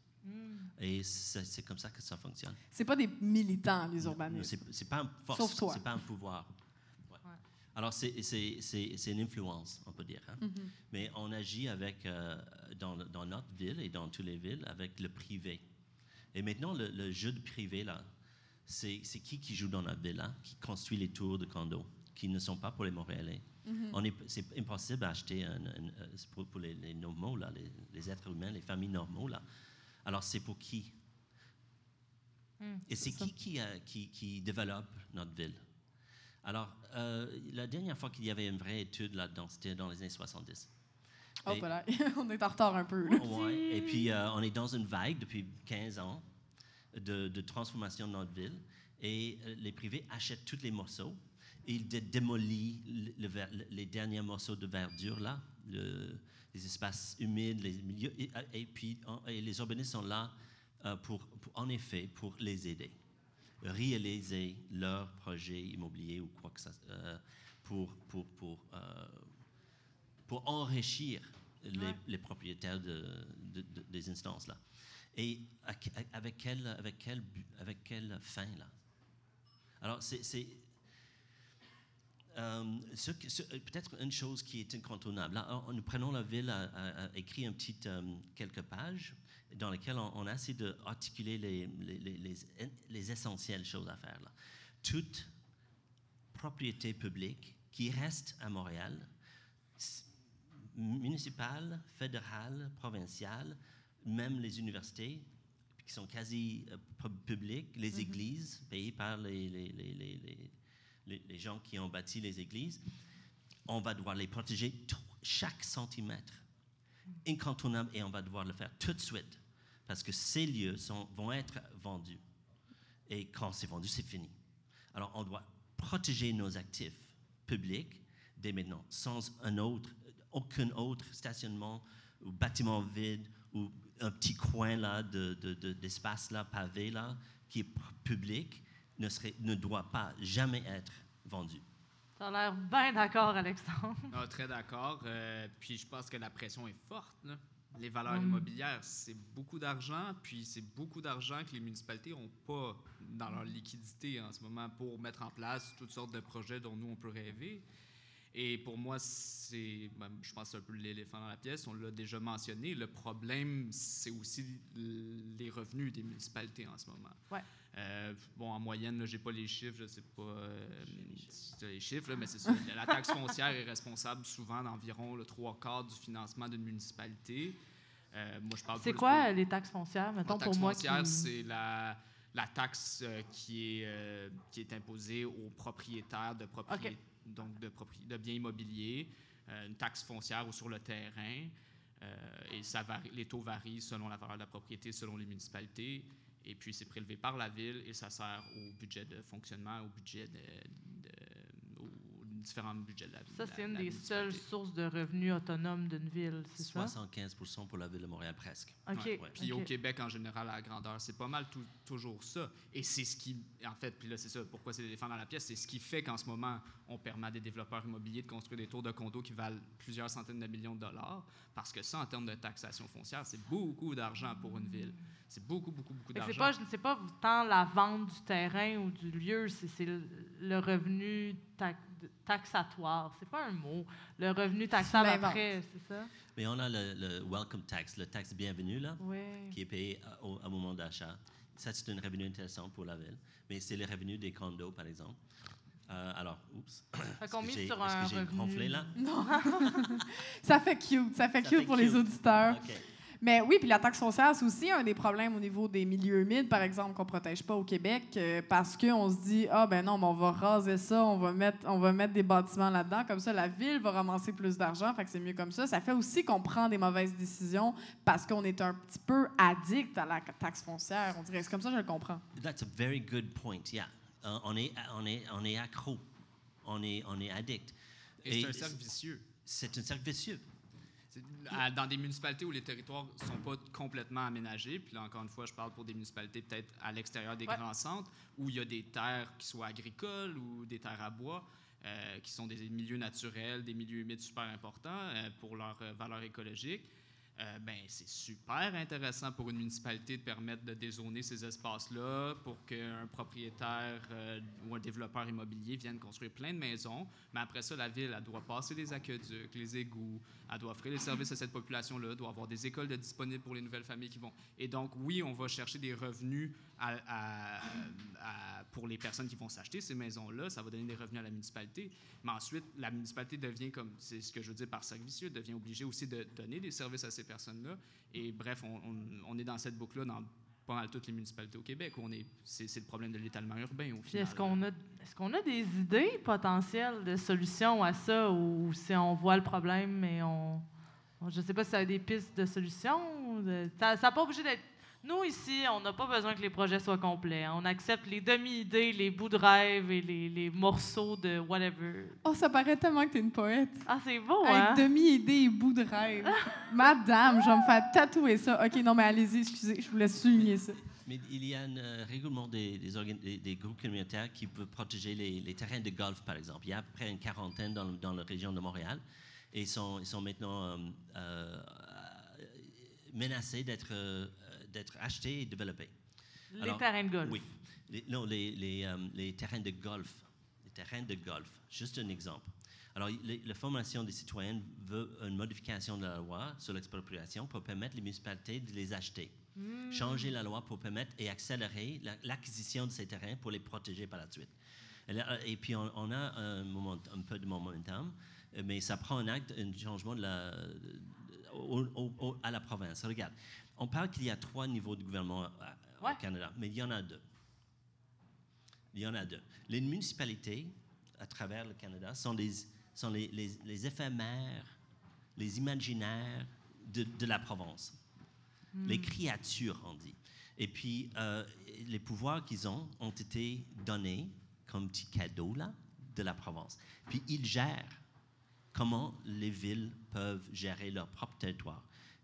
Et c'est comme ça que ça fonctionne. C'est pas des militants, les urbanistes. C'est pas force, toi. c'est pas un pouvoir. Ouais. Ouais. Alors, c'est- une influence, on peut dire. hein. Mhm. Mais on agit avec, euh, dans, dans notre ville et dans toutes les villes avec le privé. Et maintenant, le, le jeu de privé, là, c'est qui qui joue dans notre ville, là, qui construit les tours de condos, qui ne sont pas pour les Montréalais. On est- C'est impossible d'acheter euh, pour, pour les, les normaux, là, les, les êtres humains, les familles normaux. Là. Alors, c'est pour qui? Mm, Et c'est qui qui, qui qui développe notre ville? Alors, euh, la dernière fois qu'il y avait une vraie étude là-dedans, c'était dans les années 70. Oh, Et- voilà. on est en retard un peu. Ouais. Et puis, euh, on est dans une vague depuis 15 ans de, de transformation de notre ville. Et euh, les privés achètent tous les morceaux. Et ils dé- démolissent le- le ver- le- les derniers morceaux de verdure, là, le- les espaces humides, les milieux. Et, et puis, et les urbanistes sont là euh, pour, pour- en effet, pour les aider. Réaliser leur projet immobilier ou quoi que ça euh, pour, pour, pour, euh, pour enrichir les, Ouais. les propriétaires de, de- de- des instances là. Et avec quelle, avec quel, but- avec quelle fin là? Alors c'est, euh, ce- peut-être une chose qui est incontournable. Là, nous prenons la ville a, a- a écrit un petit euh, quelques pages dans lesquelles on, on a essayé d'articuler les, les, les, les- les essentielles choses à faire là. Toute propriété publique qui reste à Montréal, municipale, fédérale, provinciale, même les universités qui sont quasi euh, pub- publiques, les églises payées par les, les, les, les, gens qui ont bâti les églises, on va devoir les protéger chaque centimètre, incontournable, et on va devoir le faire tout de suite, parce que ces lieux vont être vendus. Et quand c'est vendu, c'est fini. Alors, on doit protéger nos actifs publics dès maintenant, sans un autre, aucun autre stationnement ou bâtiment vide ou un petit coin là de, de- de- d'espace là pavé là qui est public ne serait, ne doit pas jamais être vendu. Tu as l'air bien d'accord, Alexandre. Très d'accord. Euh, puis je pense que la pression est forte. là. Les valeurs Mm. immobilières, c'est beaucoup d'argent, puis c'est beaucoup d'argent que les municipalités n'ont pas dans leur liquidité en ce moment pour mettre en place toutes sortes de projets dont nous, on peut rêver. Et pour moi, c'est, ben, je pense que c'est un peu l'éléphant dans la pièce, on l'a déjà mentionné, le problème, c'est aussi les revenus des municipalités en ce moment. Ouais. Euh, bon, en moyenne, je n'ai pas les chiffres, je ne sais pas euh, si tu as les chiffres, là, mais c'est ça. La taxe foncière est responsable souvent d'environ le trois quarts du financement d'une municipalité. Euh, moi, je parle C'est quoi les taxes foncières, la mettons, taxe pour moi foncière, qui... c'est la, la taxe euh, qui, est, euh, qui est imposée aux propriétaires de, donc de, propri- de biens immobiliers, euh, une taxe foncière ou sur le terrain. euh, et ça varie, les taux varient selon la valeur de la propriété, selon les municipalités. Et puis, c'est prélevé par la ville et ça sert au budget de fonctionnement, au budget de, différents budgets de la ville. Ça, c'est une des seules sources de revenus autonomes d'une ville, c'est ça? 75% pour la ville de Montréal, presque. OK. Ouais, ouais. Puis au Québec, en général, à la grandeur, c'est pas mal tout- toujours ça. Et c'est ce qui, en fait, puis là, c'est ça, pourquoi c'est l'éléphant dans la pièce, c'est ce qui fait qu'en ce moment, on permet à des développeurs immobiliers de construire des tours de condos qui valent plusieurs centaines de millions de dollars, parce que ça, en termes de taxation foncière, c'est beaucoup d'argent pour une ville. C'est beaucoup, beaucoup, beaucoup que C'est d'argent. pas, c'est pas tant la vente du terrain ou du lieu, c'est c'est le, revenu tax- taxatoire. C'est pas un mot. Le revenu taxable après, c'est ça? Mais on a le, le welcome tax, le taxe bienvenue, là, Oui. qui est payé à- au, au moment d'achat. Ça, c'est un revenu intéressant pour la ville. Mais c'est le revenu des condos, par exemple. Euh, alors, oups. Fait qu'on mise sur est-ce un que j'ai revenu? gonflé, là? Ça fait cute, ça fait Ça cute fait pour les auditeurs. OK. Mais oui, puis la taxe foncière, c'est aussi un des problèmes au niveau des milieux humides, par exemple, qu'on protège pas au Québec, euh, parce qu'on se dit, ah ben non, mais on va raser ça, on va mettre, on va mettre des bâtiments là-dedans, comme ça la ville va ramasser plus d'argent, fait que c'est mieux comme ça. Ça fait aussi qu'on prend des mauvaises décisions parce qu'on est un petit peu addict à la taxe foncière. On dirait, c'est comme ça je le comprends. That's a very good point, yeah. Euh, on, est, on, est, on est accro. On est, on est addict. Et c'est un cercle vicieux. C'est un cercle vicieux. À- Dans des municipalités où les territoires ne sont pas complètement aménagés, puis là, encore une fois, je parle pour des municipalités peut-être à l'extérieur des Ouais. grands centres, où il y a des terres qui soient agricoles ou des terres à bois, euh, qui sont des milieux naturels, des milieux humides super importants euh, pour leur euh, valeur écologique. Euh, ben, c'est super intéressant pour une municipalité de permettre de dézoner ces espaces-là pour qu'un propriétaire euh, ou un développeur immobilier vienne construire plein de maisons. Mais après ça, la ville, elle doit passer les aqueducs, les égouts, elle doit offrir les services à cette population-là, doit avoir des écoles de disponibles pour les nouvelles familles qui vont. Et donc, oui, on va chercher des revenus pour les personnes qui vont s'acheter ces maisons-là. Ça va donner des revenus à la municipalité. Mais ensuite, la municipalité devient, comme c'est ce que je veux dire par servicieux, devient obligée aussi de donner des services à ces personnes-là. Et bref, on, est dans cette boucle-là dans pas mal toutes les municipalités au Québec. Où on est, c'est, le problème de l'étalement urbain au final. Est-ce qu'on a, est-ce qu'on a des idées potentielles de solutions à ça, ou si on voit le problème, mais on, je ne sais pas si ça a des pistes de solutions. Ça n'a pas obligé d'être nous, ici, on n'a pas besoin que les projets soient complets. On accepte les demi-idées, les bouts de rêve et les, morceaux de whatever. Oh, ça paraît tellement que tu es une poète. Ah, c'est beau, Avec hein? demi-idées et bouts de rêve. Madame, je vais me faire tatouer ça. OK, non, mais allez-y, excusez, je voulais souligner ça. Mais il y a un euh, règlement des, des, groupes communautaires qui peuvent protéger les, terrains de golf, par exemple. Il y a à peu près une quarantaine dans, dans la région de Montréal. Et ils sont, ils sont maintenant euh, euh, menacés d'être d'être achetés et développés. Les terrains de golf. Oui. Les, non, les, les, euh, les, terrains de golf. Les terrains de golf. Juste un exemple. Alors, la Formation des citoyens veut une modification de la loi sur l'expropriation pour permettre les municipalités de les acheter. Hmm. Changer la loi pour permettre et accélérer l'acquisition de ces terrains pour les protéger par la suite. Et, puis, on, a un, moment, un peu de momentum, mais ça prend un acte, un changement de la, à la province. Regarde, on parle qu'il y a trois niveaux de gouvernement euh, au Canada, mais il y en a deux. Il y en a deux. Les municipalités à travers le Canada sont, les, sont les, les, éphémères, les imaginaires de, la Provence. Hmm. Les créatures, on dit. Et puis, euh, les pouvoirs qu'ils ont ont été donnés comme petit cadeau là, de la Provence. Puis, ils gèrent comment les villes peuvent gérer leur propre territoire.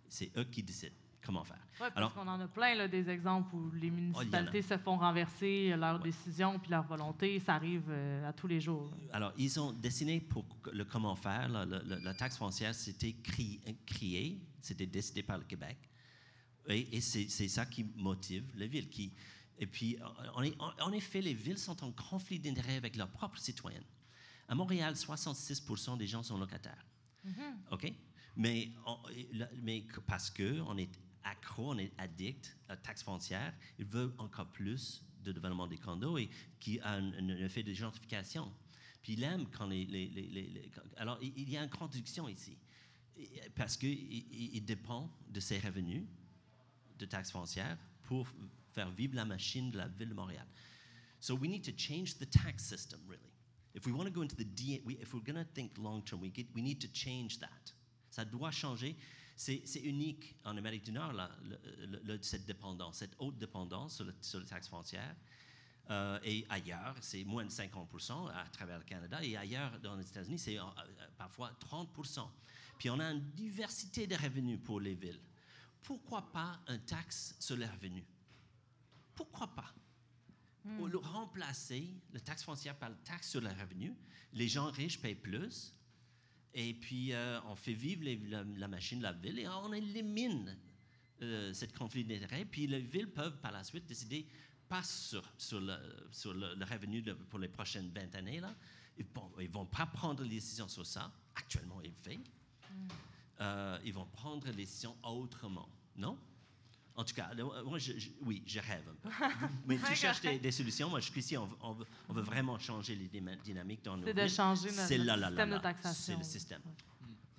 C'est eux qui décident comment faire? Oui, parce qu'on en a plein là, des exemples où les oh, municipalités se font renverser leurs décisions puis leur volonté. Ça arrive euh, à tous les jours. Alors, ils ont dessiné pour le comment faire. la taxe foncière, c'était créé, c'était décidé par le Québec. Et, c'est ça qui motive les villes. Qui, et puis, en, en effet, les villes sont en conflit d'intérêts avec leurs propres citoyens. À Montréal, 66 des gens sont locataires. Mm-hmm. OK? Mais, mais parce qu'on est accro, on est addict à la taxe foncière, il veut encore plus de développement des condos et qui a un, effet de gentrification. Puis il aime quand les... alors, il y a une contradiction ici, parce qu'il il dépend de ses revenus de taxes foncières pour faire vivre la machine de la ville de Montréal. So we need to change the tax system, really. If we want to go into the, if we're going to think long term, we need to change that. Ça doit changer. C'est unique en Amérique du Nord, cette dépendance, cette haute dépendance sur, le, sur les taxes foncières. Euh, et ailleurs, c'est moins de 50 à travers le Canada. Et ailleurs, dans les États-Unis, c'est euh, parfois 30 Puis on a une diversité de revenus pour les villes. Pourquoi pas un taxe sur les revenus? Pourquoi pas? Hmm. le remplacer la taxe foncière par la taxe sur les revenus. Les gens riches payent plus. Et puis, euh, on fait vivre la, machine de la ville et on élimine euh, cette conflit d'intérêts. Puis, les villes peuvent par la suite décider pas sur, sur, le, sur le, revenu pour les prochaines 20 années. Là. Ils ne vont pas prendre les décisions sur ça. Actuellement, ils le font. Hmm. Euh, ils vont prendre les décisions autrement. Non? En tout cas, moi, oui, je rêve un peu. Mais tu cherches des, solutions. Moi, je suis ici, on, veut, vraiment changer les dynamiques dans nos C'est de changer notre, système de taxation. C'est le système.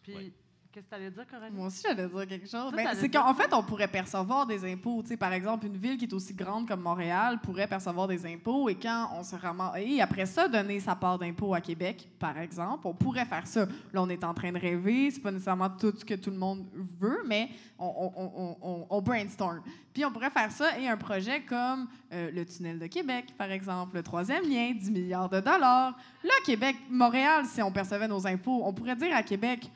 Puis, Qu'est-ce que tu allais dire, Coralie? Moi aussi, j'allais dire quelque chose. Ben, c'est qu'en fait, on pourrait percevoir des impôts. par exemple, une ville qui est aussi grande comme Montréal pourrait percevoir des impôts et quand on se ramasse. Et après ça, donner sa part d'impôt à Québec, par exemple, on pourrait faire ça. Là, on est en train de rêver. C'est pas nécessairement tout ce que tout le monde veut, mais on, brainstorm. Puis on pourrait faire ça et un projet comme euh, le tunnel de Québec, par exemple, le troisième lien, 10 milliards de dollars. Là, Québec, Montréal, si on percevait nos impôts, on pourrait dire à Québec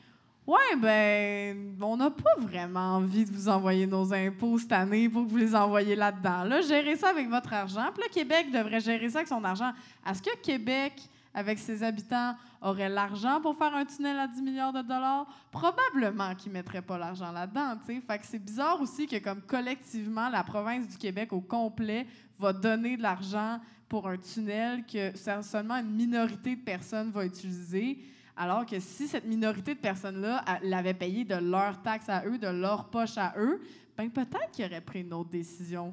Ouais, ben, on n'a pas vraiment envie de vous envoyer nos impôts cette année pour que vous les envoyiez là-dedans. Là, gérez ça avec votre argent. Puis là, Québec devrait gérer ça avec son argent. Est-ce que Québec avec ses habitants, aurait l'argent pour faire un tunnel à 10 milliards de dollars? Probablement qu'ils ne mettraient pas l'argent là-dedans. Fait que c'est bizarre aussi que, comme collectivement, la province du Québec au complet va donner de l'argent pour un tunnel que seulement une minorité de personnes va utiliser. Alors que si cette minorité de personnes-là l'avait payé de leurs taxes à eux, de leur poche à eux, ben peut-être qu'ils auraient pris une autre décision.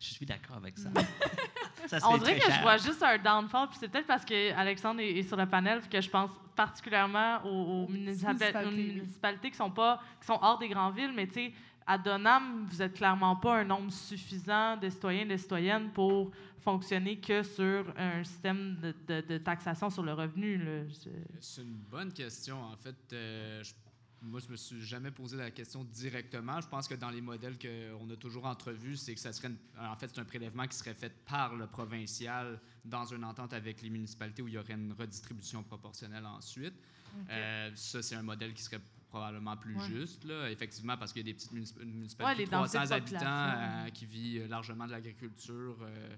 Je suis d'accord avec ça. On dirait que je vois juste un downfall, puis c'est peut-être parce qu'Alexandre est, est, sur le panel que je pense particulièrement aux, municipalités, qui sont pas qui sont hors des grandes villes, mais tu sais, à Donham, vous êtes clairement pas un nombre suffisant de citoyens et de citoyennes pour fonctionner que sur un système de, taxation sur le revenu. C'est une bonne question. En fait, euh, moi, je me suis jamais posé la question directement. Je pense que dans les modèles qu'on a toujours entrevus, c'est que ça serait, en fait, un prélèvement qui serait fait par le provincial dans une entente avec les municipalités où il y aurait une redistribution proportionnelle ensuite. Euh, ça, c'est un modèle qui serait probablement plus juste, là, effectivement, parce qu'il y a des petites municipalités de 300 habitants euh, qui vivent largement de l'agriculture. Euh,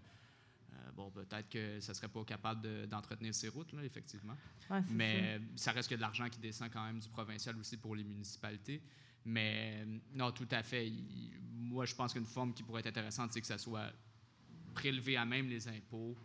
bon, peut-être que ça ne serait pas capable d'entretenir ces routes, là, effectivement. Mais ça. reste que de l'argent qui descend quand même du provincial aussi pour les municipalités. Mais non, tout à fait. moi, je pense qu'une forme qui pourrait être intéressante, c'est que ça soit prélevé à même les impôts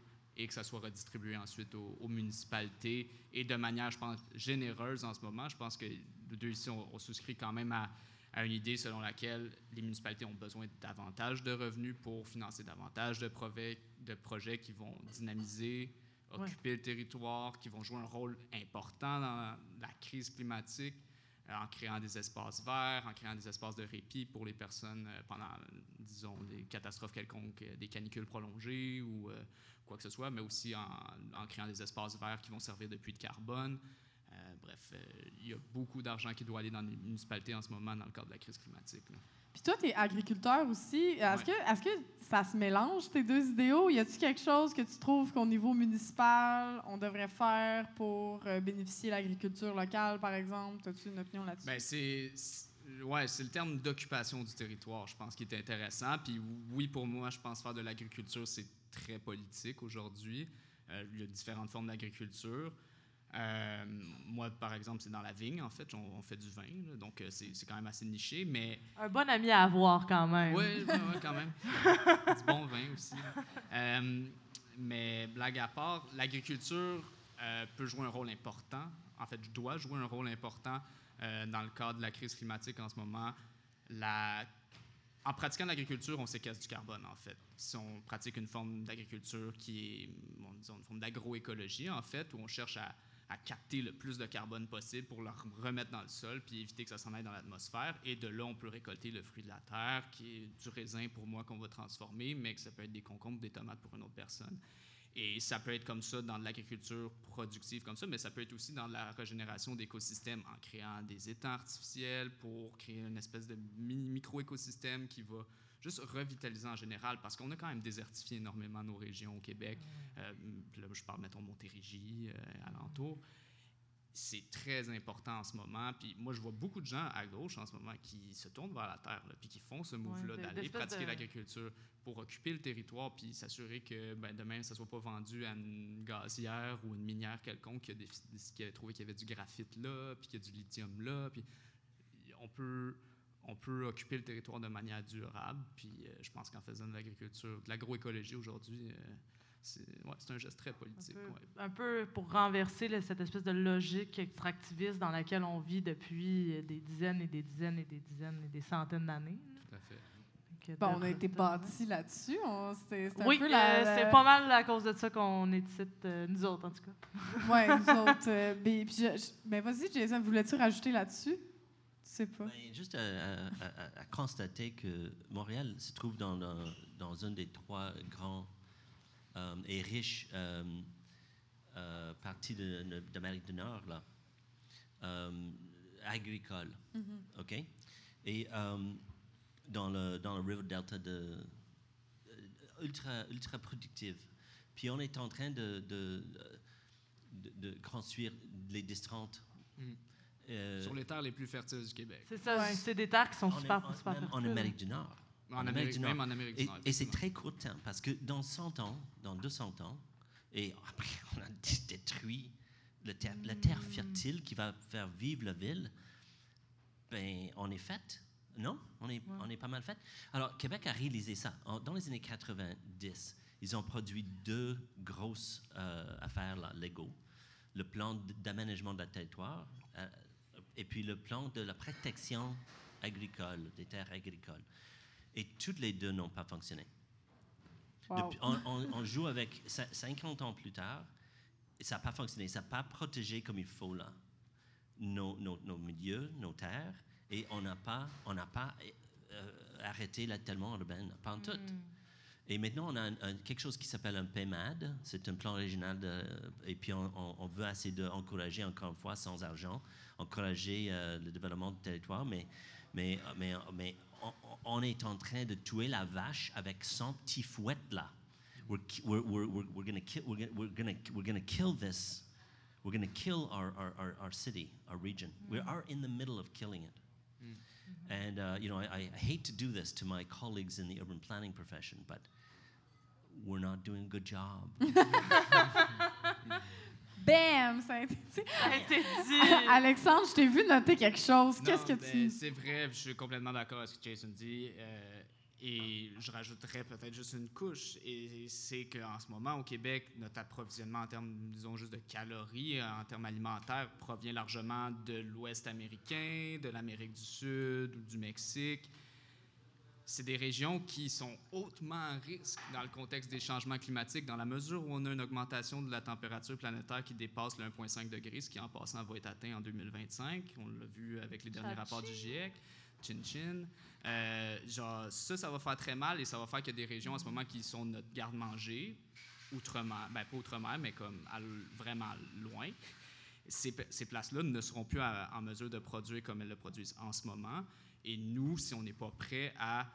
et que ça soit redistribué ensuite aux, municipalités et de manière, je pense, généreuse en ce moment. Je pense que nous deux ici, on souscrit quand même à, à une idée selon laquelle les municipalités ont besoin davantage de revenus pour financer davantage de, projets, de projets qui vont dynamiser, occuper le territoire, qui vont jouer un rôle important dans la crise climatique, en créant des espaces verts, en créant des espaces de répit pour les personnes euh, pendant, disons, des catastrophes quelconques, euh, des canicules prolongées ou quoi que ce soit, mais aussi en, créant des espaces verts qui vont servir de puits de carbone. Euh, bref, euh, il y a beaucoup d'argent qui doit aller dans les municipalités en ce moment dans le cadre de la crise climatique. Puis toi, tu es agriculteur aussi. Est-ce que, est que ça se mélange, tes deux idéaux? Y a-t-il quelque chose que tu trouves qu'au niveau municipal, on devrait faire pour euh, bénéficier de l'agriculture locale, par exemple? As-tu une opinion là-dessus? Bien, c'est... Ouais, c'est le terme d'occupation du territoire, je pense, qui est intéressant. Puis oui, pour moi, je pense faire de l'agriculture, c'est très politique aujourd'hui. il y a différentes formes d'agriculture. Euh, moi, par exemple, c'est dans la vigne, en fait. On, fait du vin, donc euh, c'est quand même assez niché, mais... Un bon ami à avoir, quand même. Oui, quand même. du bon vin aussi. Euh, mais blague à part, l'agriculture peut jouer un rôle important. En fait, doit jouer un rôle important dans le cadre de la crise climatique en ce moment. La en pratiquant l'agriculture, on séquestre du carbone, en fait. Si on pratique une forme d'agriculture qui est, disons, une forme d'agroécologie, en fait, où on cherche à, à capter le plus de carbone possible pour le remettre dans le sol puis éviter que ça s'en aille dans l'atmosphère. Et de là, on peut récolter le fruit de la terre, qui est du raisin pour moi qu'on va transformer, mais que ça peut être des concombres, des tomates pour une autre personne. Et ça peut être comme ça dans l'agriculture productive comme ça, mais ça peut être aussi dans la régénération d'écosystèmes en créant des étangs artificiels pour créer une espèce de micro-écosystème qui va juste revitaliser en général, parce qu'on a quand même désertifié énormément nos régions au Québec. Euh, là, je parle, mettons, Montérégie, euh, alentour. C'est très important en ce moment. Puis moi, je vois beaucoup de gens à gauche en ce moment qui se tournent vers la terre, puis qui font ce move-là d'aller pratiquer l'agriculture pour occuper le territoire, puis s'assurer que ben, demain, ça ne soit pas vendu à une gazière ou une minière quelconque qui a, qui a trouvé qu'il y avait du graphite là, puis qu'il y a du lithium là. Puis on peut on peut occuper le territoire de manière durable. Puis euh, je pense qu'en faisant de l'agriculture, de l'agroécologie aujourd'hui, euh, c'est un geste très politique. Un peu, pour renverser cette espèce de logique extractiviste dans laquelle on vit depuis euh, des dizaines et des dizaines et des dizaines et des centaines d'années. Tout à fait. Bon, on a été bâtis là-dessus. oui, c'est pas mal à cause de ça qu'on est ici, nous autres, en tout cas. oui, nous autres. mais, mais vas-y, Jason, voulais-tu rajouter là-dessus? Pas. Ben, juste à, constater que Montréal se trouve dans, dans, un des trois grands euh, et riches euh, euh, parties d'Amérique du Nord, là, agricole. Mm-hmm. OK? Et dans, le, dans le River Delta, de, ultra, ultra productive. Puis on est en train de, de, de, construire les distantes. Mm. Euh, Sur les terres les plus fertiles du Québec. C'est ça, c'est des terres qui sont super, super fertiles. En Amérique du Nord. En, Amérique, du Nord. Même en Amérique du Nord. Et, c'est très court terme, parce que dans 100 ans, dans 200 ans, Et après, on a dé- détruit le terre- la terre fertile qui va faire vivre la ville. Ben, on est fait. Non, on est, on est pas mal fait. Alors, Québec a réalisé ça. En- dans les années 90, ils ont produit deux grosses euh, affaires là, légaux. Le plan d'aménagement de la territoire euh, et puis le plan de la protection agricole, des terres agricoles. Et toutes les deux n'ont pas fonctionné. Wow. Depuis- on, on- on joue avec cin- 50 ans plus tard, et ça n'a pas fonctionné. Ça n'a pas protégé comme il faut là nos, nos- nos milieux, nos terres, et on n'a pas, on n'a pas euh, arrêté l'étalement urbain, pas en tout. Et maintenant, on a un- un- quelque chose qui s'appelle un PMAD, c'est un plan régional, de, et puis on, on- on veut essayer d'encourager, encore une fois, sans argent, encourager euh, le développement du territoire, mais, mais, mais, mais on, on est en train de tuer la vache avec son petit fouet là. We're, we're, we're, we're, going to kill this. We're going to kill our, our, our, our city, our region. We are in the middle of killing it. And, uh, you know, I, I hate to do this to my colleagues in the urban planning profession, but we're not doing a good job. Bam! Ça a été dit. Alexandre, je t'ai vu noter quelque chose. Qu'est-ce que tu. ben, C'est vrai, je suis complètement d'accord avec ce que Jason dit. euh, et je rajouterais peut-être juste une couche. Et c'est qu'en ce moment, au Québec, notre approvisionnement en termes, disons, juste de calories, en termes alimentaires, provient largement de l'Ouest américain, de l'Amérique du Sud ou du Mexique. C'est des régions qui sont hautement à risque dans le contexte des changements climatiques, dans la mesure où on a une augmentation de la température planétaire qui dépasse le 1,5 degré, ce qui en passant va être atteint en 2025. On l'a vu avec les derniers rapports du GIEC. Chin Chin. Euh, genre, ça, ça va faire très mal et ça va faire qu'il y a des régions en ce moment qui sont notre garde-manger, outre-mer, ben pas outre-mer, mais comme à vraiment loin. Ces, places-là ne seront plus à- en mesure de produire comme elles le produisent en ce moment. Et nous, si on n'est pas prêt à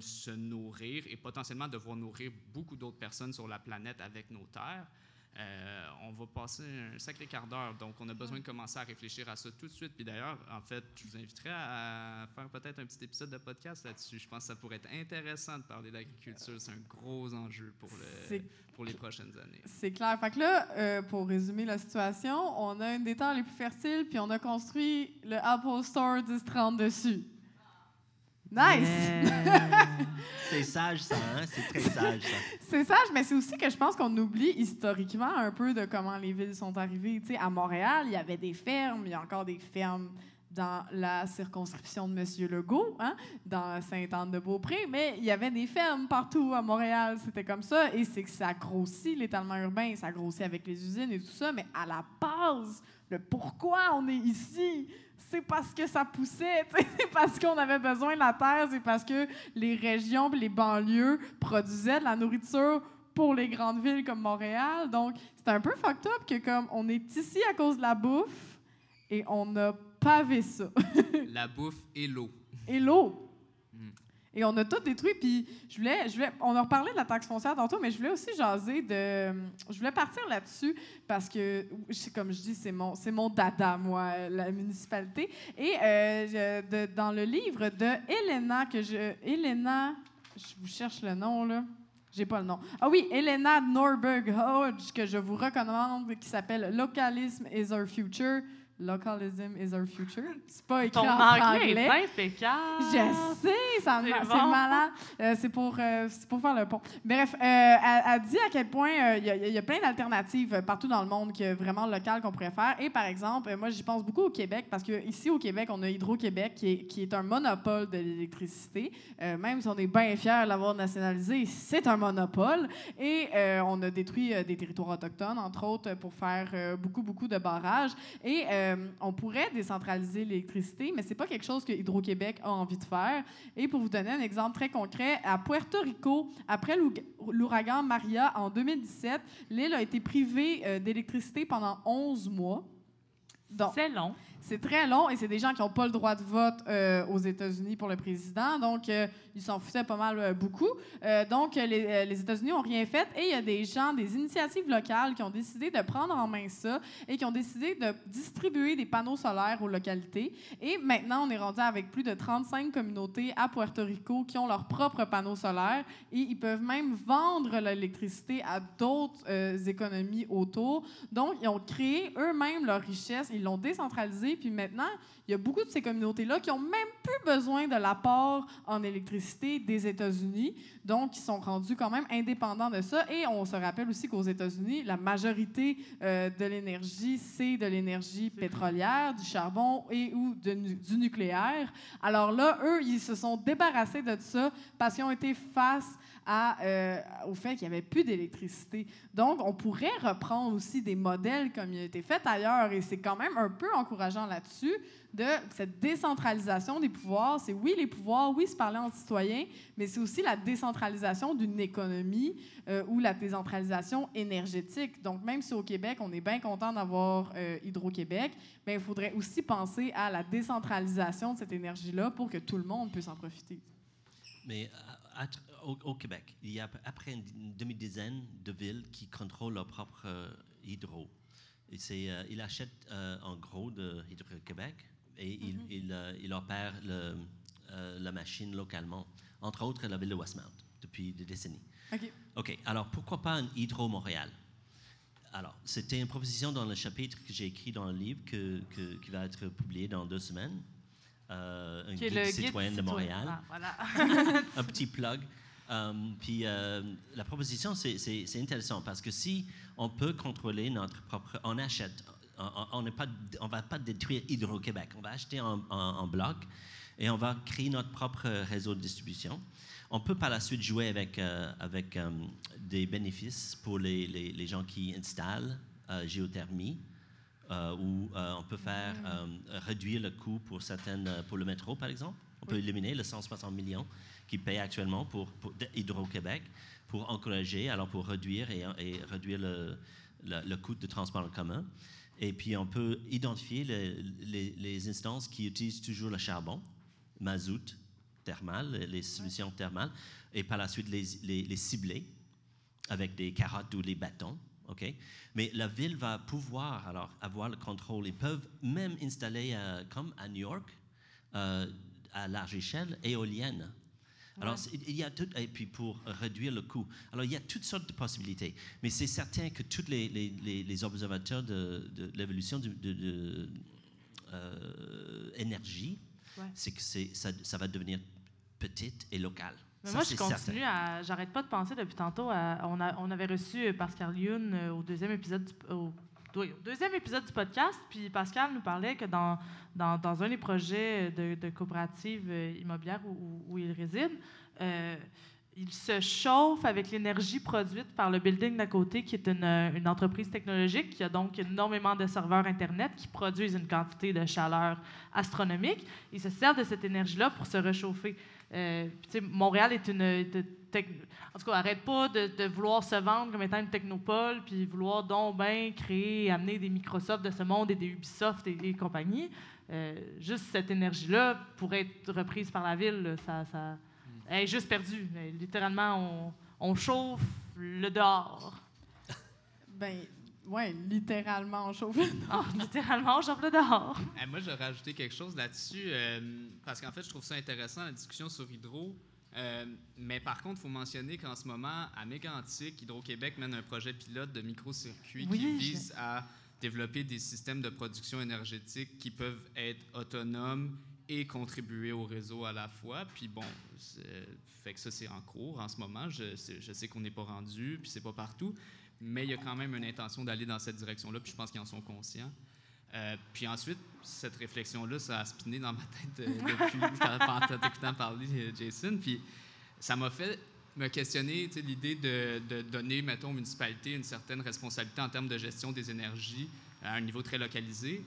se nourrir et potentiellement devoir nourrir beaucoup d'autres personnes sur la planète avec nos terres, euh, on va passer un sacré quart d'heure. Donc, on a besoin de commencer à réfléchir à ça tout de suite. Puis d'ailleurs, en fait, je vous inviterais à faire peut-être un petit épisode de podcast là-dessus. Je pense que ça pourrait être intéressant de parler d'agriculture. C'est un gros enjeu pour, C'est- le, pour les prochaines années. C'est clair. Fait que là, euh, pour résumer la situation, on a une des terres les plus fertiles, puis on a construit le Apple Store 1030 dessus. Nice! c'est sage, ça, hein? C'est très sage, ça. C'est sage, mais c'est aussi que je pense qu'on oublie historiquement un peu de comment les villes sont arrivées. Tu sais, à Montréal, il y avait des fermes, il y a encore des fermes dans la circonscription de M. Legault, hein, dans Sainte-Anne-de-Beaupré, mais il y avait des fermes partout à Montréal. C'était comme ça. Et c'est que ça grossit l'étalement urbain, ça grossit avec les usines et tout ça, mais à la base, le pourquoi on est ici, c'est parce que ça poussait, c'est parce qu'on avait besoin de la terre, c'est parce que les régions et les banlieues produisaient de la nourriture pour les grandes villes comme Montréal. Donc, c'est un peu fucked up que comme on est ici à cause de la bouffe et on a pavé ça. La bouffe et l'eau. et l'eau. Mm. Et on a tout détruit. Puis je voulais, je voulais, on a reparlé de la taxe foncière tantôt, mais je voulais aussi jaser de. Je voulais partir là-dessus parce que, comme je dis, c'est mon, c'est mon dada, moi, la municipalité. Et euh, de- dans le livre de Elena, que je. Elena, je vous cherche le nom, là. J'ai pas le nom. Ah oui, Elena Norberg Hodge, que je vous recommande, qui s'appelle Localism is our future. Localism is our future. C'est pas écrit Ton en anglais est impeccable. Je sais, ça C'est bon. malade. Euh, c'est pour, euh, c'est pour faire le pont. Bref, euh, elle, elle dit à quel point euh, il y a- il y, a plein d'alternatives partout dans le monde qui est vraiment local qu'on pourrait faire. Et par exemple, moi, j'y pense beaucoup au Québec parce que ici au Québec, on a Hydro-Québec qui est, qui est un monopole de l'électricité. Même si on est bien fiers de l'avoir nationalisé, c'est un monopole. Et on a détruit des territoires autochtones, entre autres, pour faire beaucoup, beaucoup de barrages. Et euh, on pourrait décentraliser l'électricité, mais c'est pas quelque chose que Hydro-Québec a envie de faire. Et pour vous donner un exemple très concret, à Puerto Rico, après l'ou- l'ouragan Maria en 2017, l'île a été privée euh, d'électricité pendant 11 mois. C'est long. C'est très long et c'est des gens qui n'ont pas le droit de vote euh, aux États-Unis pour le président. Donc, euh, ils s'en foutaient pas mal euh, beaucoup. Donc, les, les États-Unis n'ont rien fait et il y a des gens, des initiatives locales qui ont décidé de prendre en main ça et qui ont décidé de distribuer des panneaux solaires aux localités. Et maintenant, on est rendu avec plus de 35 communautés à Puerto Rico qui ont leurs propres panneaux solaires et ils peuvent même vendre l'électricité à d'autres économies autour. Donc, ils ont créé eux-mêmes leur richesse, ils l'ont décentralisée, puis maintenant, il y a beaucoup de ces communautés-là qui ont même plus besoin de l'apport en électricité des États-Unis, donc ils sont rendus quand même indépendants de ça. Et on se rappelle aussi qu'aux États-Unis, la majorité euh, de l'énergie, c'est de l'énergie pétrolière, du charbon et ou de du nucléaire. Alors là, eux, ils se sont débarrassés de ça parce qu'ils ont été face à, euh, au fait qu'il n'y avait plus d'électricité. Donc, on pourrait reprendre aussi des modèles comme il a été fait ailleurs, et c'est quand même un peu encourageant là-dessus, de cette décentralisation des pouvoirs. C'est oui les pouvoirs, oui se parler en citoyen, mais c'est aussi la décentralisation d'une économie euh, ou la décentralisation énergétique. Donc, même si au Québec, on est bien content d'avoir euh, Hydro-Québec, il faudrait aussi penser à la décentralisation de cette énergie-là pour que tout le monde puisse en profiter. Mais au, Québec, il y a à peu près une, demi-dizaine de villes qui contrôlent leur propre euh, hydro. Et euh, ils achètent en gros de Hydro-Québec et ils, ils, euh, le- euh, la machine localement, entre autres la ville de Westmount, depuis des décennies. OK. OK, alors pourquoi pas un Hydro Montréal? Alors, c'était une proposition dans le chapitre que j'ai écrit dans le livre que, que- qui va être publié dans deux semaines. Euh, un Qui est guide citoyen de. Montréal Ah, voilà. un petit plug. Um, puis euh, la proposition, c'est intéressant parce que si on peut contrôler notre propre, on achète, on- ne on va pas détruire Hydro-Québec, on va acheter en, en- en bloc et on va créer notre propre réseau de distribution. On peut par la suite jouer avec, euh, avec euh, des bénéfices pour les, les- les gens qui installent euh, géothermie. ou on peut faire euh, réduire le coût pour certaines, pour le métro par exemple. On peut éliminer le 160 millions qui paye actuellement pour, Hydro-Québec pour encourager, alors pour réduire et, et réduire le, le, le coût de transport en commun. Et puis on peut identifier les, les- les instances qui utilisent toujours le charbon, mazout, thermal, les- solutions thermales, et par la suite les, cibler avec des carottes ou des bâtons. OK? Mais la ville va pouvoir alors avoir le contrôle. Ils peuvent même installer, euh, comme à New York, euh, à large échelle, éolienne. Alors, il y a tout, et puis pour réduire le coût. Alors, il y a toutes sortes de possibilités. Mais c'est certain que tous les, les, observateurs de, de l'évolution de, de- de, euh, énergie, Ouais. c'est que c'est, ça, ça va devenir petite et locale. Mais Ça, moi, je continue certain. à. J'arrête pas de penser depuis tantôt. à- on, a- on avait reçu Pascal Youn euh, au deuxième épisode du, au deuxième épisode du podcast. Puis Pascal nous parlait que dans, dans, un des projets de, coopérative euh, immobilière où, il réside, euh, il se chauffe avec l'énergie produite par le building d'à côté, qui est une, entreprise technologique qui a donc énormément de serveurs Internet qui produisent une quantité de chaleur astronomique. Il se sert de cette énergie-là pour se réchauffer. Euh, Montréal est une. En tout cas, arrête pas de, de vouloir se vendre comme étant une technopole, puis vouloir donc bien créer et amener des Microsoft de ce monde et des Ubisoft et, et compagnie. Euh, juste cette énergie-là pourrait être reprise par la ville. là, ça, ça, elle est juste perdue. Littéralement, on, on chauffe le dehors. Ben, ouais, littéralement, on chauffe. Ah, littéralement, on chauffe le dehors. Eh, moi, j'aurais rajouté quelque chose là-dessus, euh, parce qu'en fait, je trouve ça intéressant, la discussion sur Hydro. Euh, mais par contre, il faut mentionner qu'en ce moment, à Mégantic, Hydro-Québec mène un projet pilote de microcircuit Oui, qui je- vise à développer des systèmes de production énergétique qui peuvent être autonomes et contribuer au réseau à la fois. Puis bon, fait que ça, c'est en cours en ce moment. Je, je sais qu'on n'est pas rendu, puis c'est pas partout. Mais il y a quand même une intention d'aller dans cette direction-là, puis je pense qu'ils en sont conscients. Euh, puis ensuite, cette réflexion-là, ça a spiné dans ma tête euh, depuis en t'écoutant parler, Jason. Puis ça m'a fait me questionner l'idée de, donner, mettons, aux municipalités une certaine responsabilité en termes de gestion des énergies à un niveau très localisé.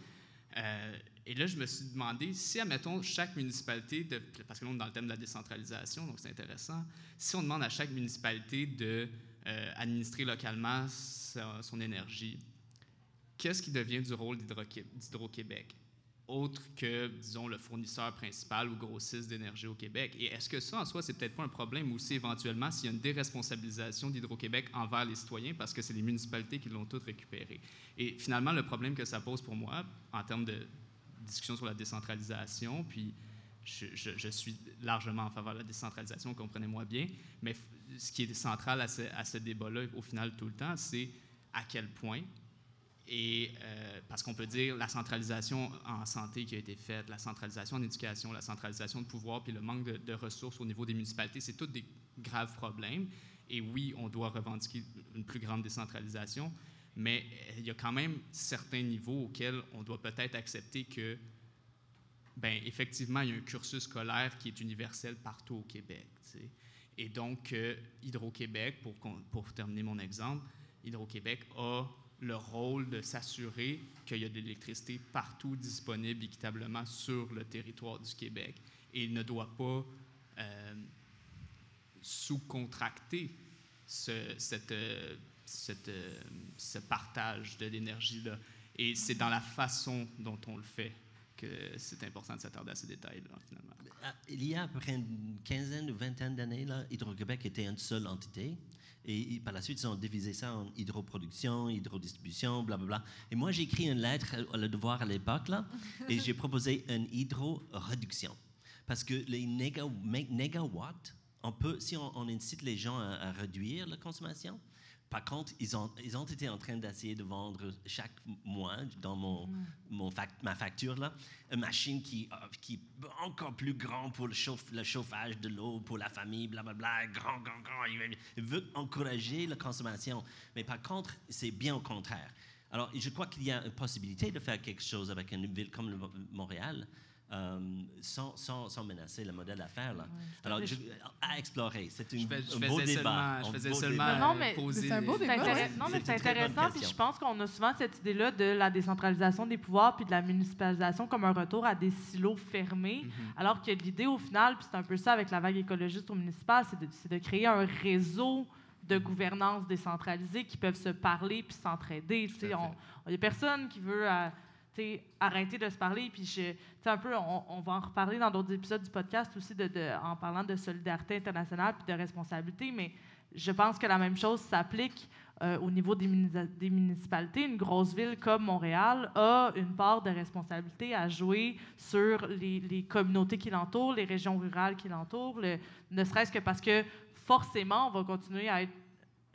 Euh, et là, je me suis demandé si, admettons, chaque municipalité, parce que là, on est dans le thème de la décentralisation, donc c'est intéressant, si on demande à chaque municipalité de euh, administrer localement son énergie, qu'est-ce qui devient du rôle d'Hydro- d'Hydro-Québec? autre que, disons, le fournisseur principal ou grossiste d'énergie au Québec. Et est-ce que ça, en soi, c'est peut-être pas un problème aussi éventuellement s'il y a une déresponsabilisation d'Hydro-Québec envers les citoyens parce que c'est les municipalités qui l'ont toutes récupéré? Et finalement, le problème que ça pose pour moi, en termes de discussion sur la décentralisation, puis je, suis largement en faveur de la décentralisation, comprenez-moi bien, mais ce qui est central à ce, à ce débat-là, au final, tout le temps, c'est à quel point et euh, parce qu'on peut dire la centralisation en santé qui a été faite, la centralisation en éducation, la centralisation de pouvoir, puis le manque de, ressources au niveau des municipalités, c'est tous des graves problèmes. Et oui, on doit revendiquer une plus grande décentralisation, mais euh, il y a quand même certains niveaux auxquels on doit peut-être accepter que, ben, effectivement, il y a un cursus scolaire qui est universel partout au Québec. Et donc, euh, Hydro-Québec, pour terminer mon exemple, Hydro-Québec a le rôle de s'assurer qu'il y a de l'électricité partout disponible équitablement sur le territoire du Québec et il ne doit pas euh, sous-contracter euh, euh, ce partage de l'énergie-là. Et c'est dans la façon dont on le fait que c'est important de s'attarder à ces détails-là, finalement. Ah, Il y a à peu près une quinzaine ou vingtaine d'années, Hydro-Québec était une seule entité. Et, par la suite, ils ont divisé ça en hydroproduction, hydrodistribution, blablabla. Et moi, j'ai écrit une lettre à le devoir à l'époque, là, et j'ai proposé une hydro-réduction. Parce que les néga- mé- négawatts, on peut, si on, incite les gens à réduire la consommation, par contre, ils ont, ils ont été en train d'essayer de vendre chaque mois dans mon, mon fac- ma facture, là, une machine qui, euh, qui est encore plus grand pour le, chauffe- le chauffage de l'eau, pour la famille, blablabla, grand, grand, grand. Il veut, il veut encourager la consommation. Mais par contre, c'est bien au contraire. Alors, je crois qu'il y a une possibilité de faire quelque chose avec une ville comme le Mo- Montréal. Euh, sans, sans, sans menacer le modèle d'affaires. Là. Alors, je- à explorer, c'est une- Je, fais- je un beau faisais débat. je beau seulement. Non, mais poser c'est un beau débat. Non, mais C'est intéressant, puis je pense qu'on a souvent cette idée-là de la décentralisation des pouvoirs puis de la municipalisation comme un retour à des silos fermés, Mhm. alors que l'idée, au final, puis c'est un peu ça avec la vague écologiste au municipal, c'est de, créer un réseau de gouvernance décentralisée qui peuvent se parler puis s'entraider. Il n'y a personne qui veut euh, arrêter de se parler. Puis je, un peu, on, va en reparler dans d'autres épisodes du podcast aussi en parlant de solidarité internationale puis de responsabilité. Mais je pense que la même chose s'applique euh, au niveau des, muni- des municipalités. Une grosse ville comme Montréal a une part de responsabilité à jouer sur les, communautés qui l'entourent, les régions rurales qui l'entourent, le- ne serait-ce que parce que forcément, on va continuer à être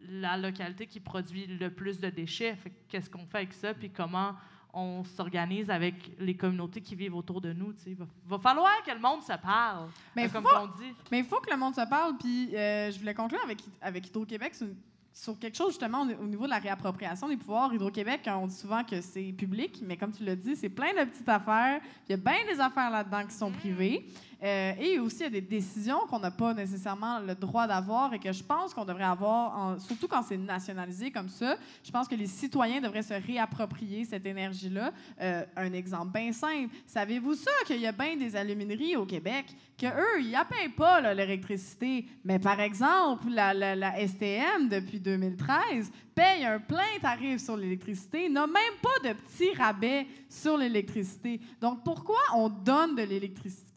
la localité qui produit le plus de déchets. Qu'est-ce qu'on fait avec ça, puis comment on s'organise avec les communautés qui vivent autour de nous. Il va, va falloir que le monde se parle, Mais euh, comme faut- on dit. Mais il faut que le monde se parle. Puis euh, je voulais conclure avec, avec Hydro-Québec sur, sur quelque chose justement au, au niveau de la réappropriation des pouvoirs. Hydro-Québec, on dit souvent que c'est public, mais comme tu l'as dit, c'est plein de petites affaires. Il y a bien des affaires là-dedans qui sont privées. Euh, et aussi, il y a des décisions qu'on n'a pas nécessairement le droit d'avoir et que je pense qu'on devrait avoir, surtout quand c'est nationalisé comme ça. Je pense que les citoyens devraient se réapproprier cette énergie-là. Euh, un exemple bien simple. Savez-vous ça qu'il y a bien des alumineries au Québec que eux, ils ne payent pas l'électricité? Mais par exemple, la- la STM, depuis 2013, paye un plein tarif sur l'électricité, n'a même pas de petit rabais sur l'électricité. Donc, pourquoi on donne de l'électricité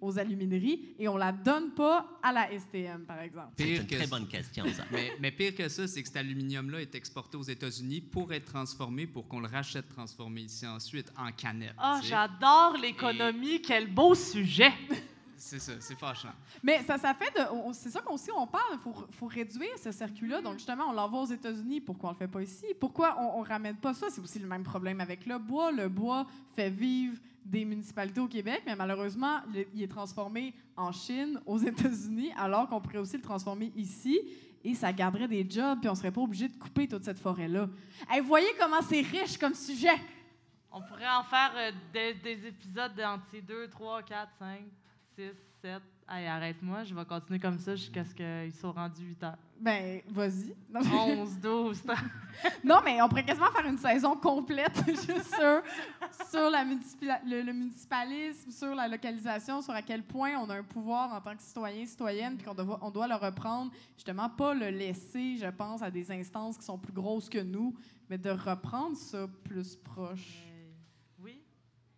aux alumineries et on la donne pas à la STM, par exemple? C'est Pire une que très bonne question, ça. Mais, mais pire que ça, c'est que cet aluminium-là est exporté aux États-Unis pour être transformé, pour qu'on le rachète transformé ici ensuite en canette. Ah, j'adore l'économie, quel beau sujet! C'est ça, c'est fâchant. Mais ça, ça fait de. C'est ça qu'on on parle. Il faut, faut réduire ce circuit-là. Donc, justement, on l'envoie aux États-Unis. Pourquoi on le fait pas ici? Pourquoi on, on ramène pas ça? C'est aussi le même problème avec le bois. Le bois fait vivre des municipalités au Québec, mais malheureusement, il est transformé en Chine, aux États-Unis, alors qu'on pourrait aussi le transformer ici. Et ça garderait des jobs, puis on serait pas obligé de couper toute cette forêt-là. Hey, voyez comment c'est riche comme sujet! On pourrait en faire euh, des, des épisodes d'entre 2, 3, 4, 5, 6, 7. Allez, arrête-moi, je vais continuer comme ça jusqu'à ce qu'ils soient rendus 8 heures. Ben, vas-y. Non, 11, 12, 13. Non, mais on pourrait quasiment faire une saison complète juste sur, sur la le, le municipalisme, sur la localisation, sur à quel point on a un pouvoir en tant que citoyen, citoyenne, puis qu'on doit, on doit le reprendre. Justement, pas le laisser, je pense, à des instances qui sont plus grosses que nous, mais de reprendre ça plus proche.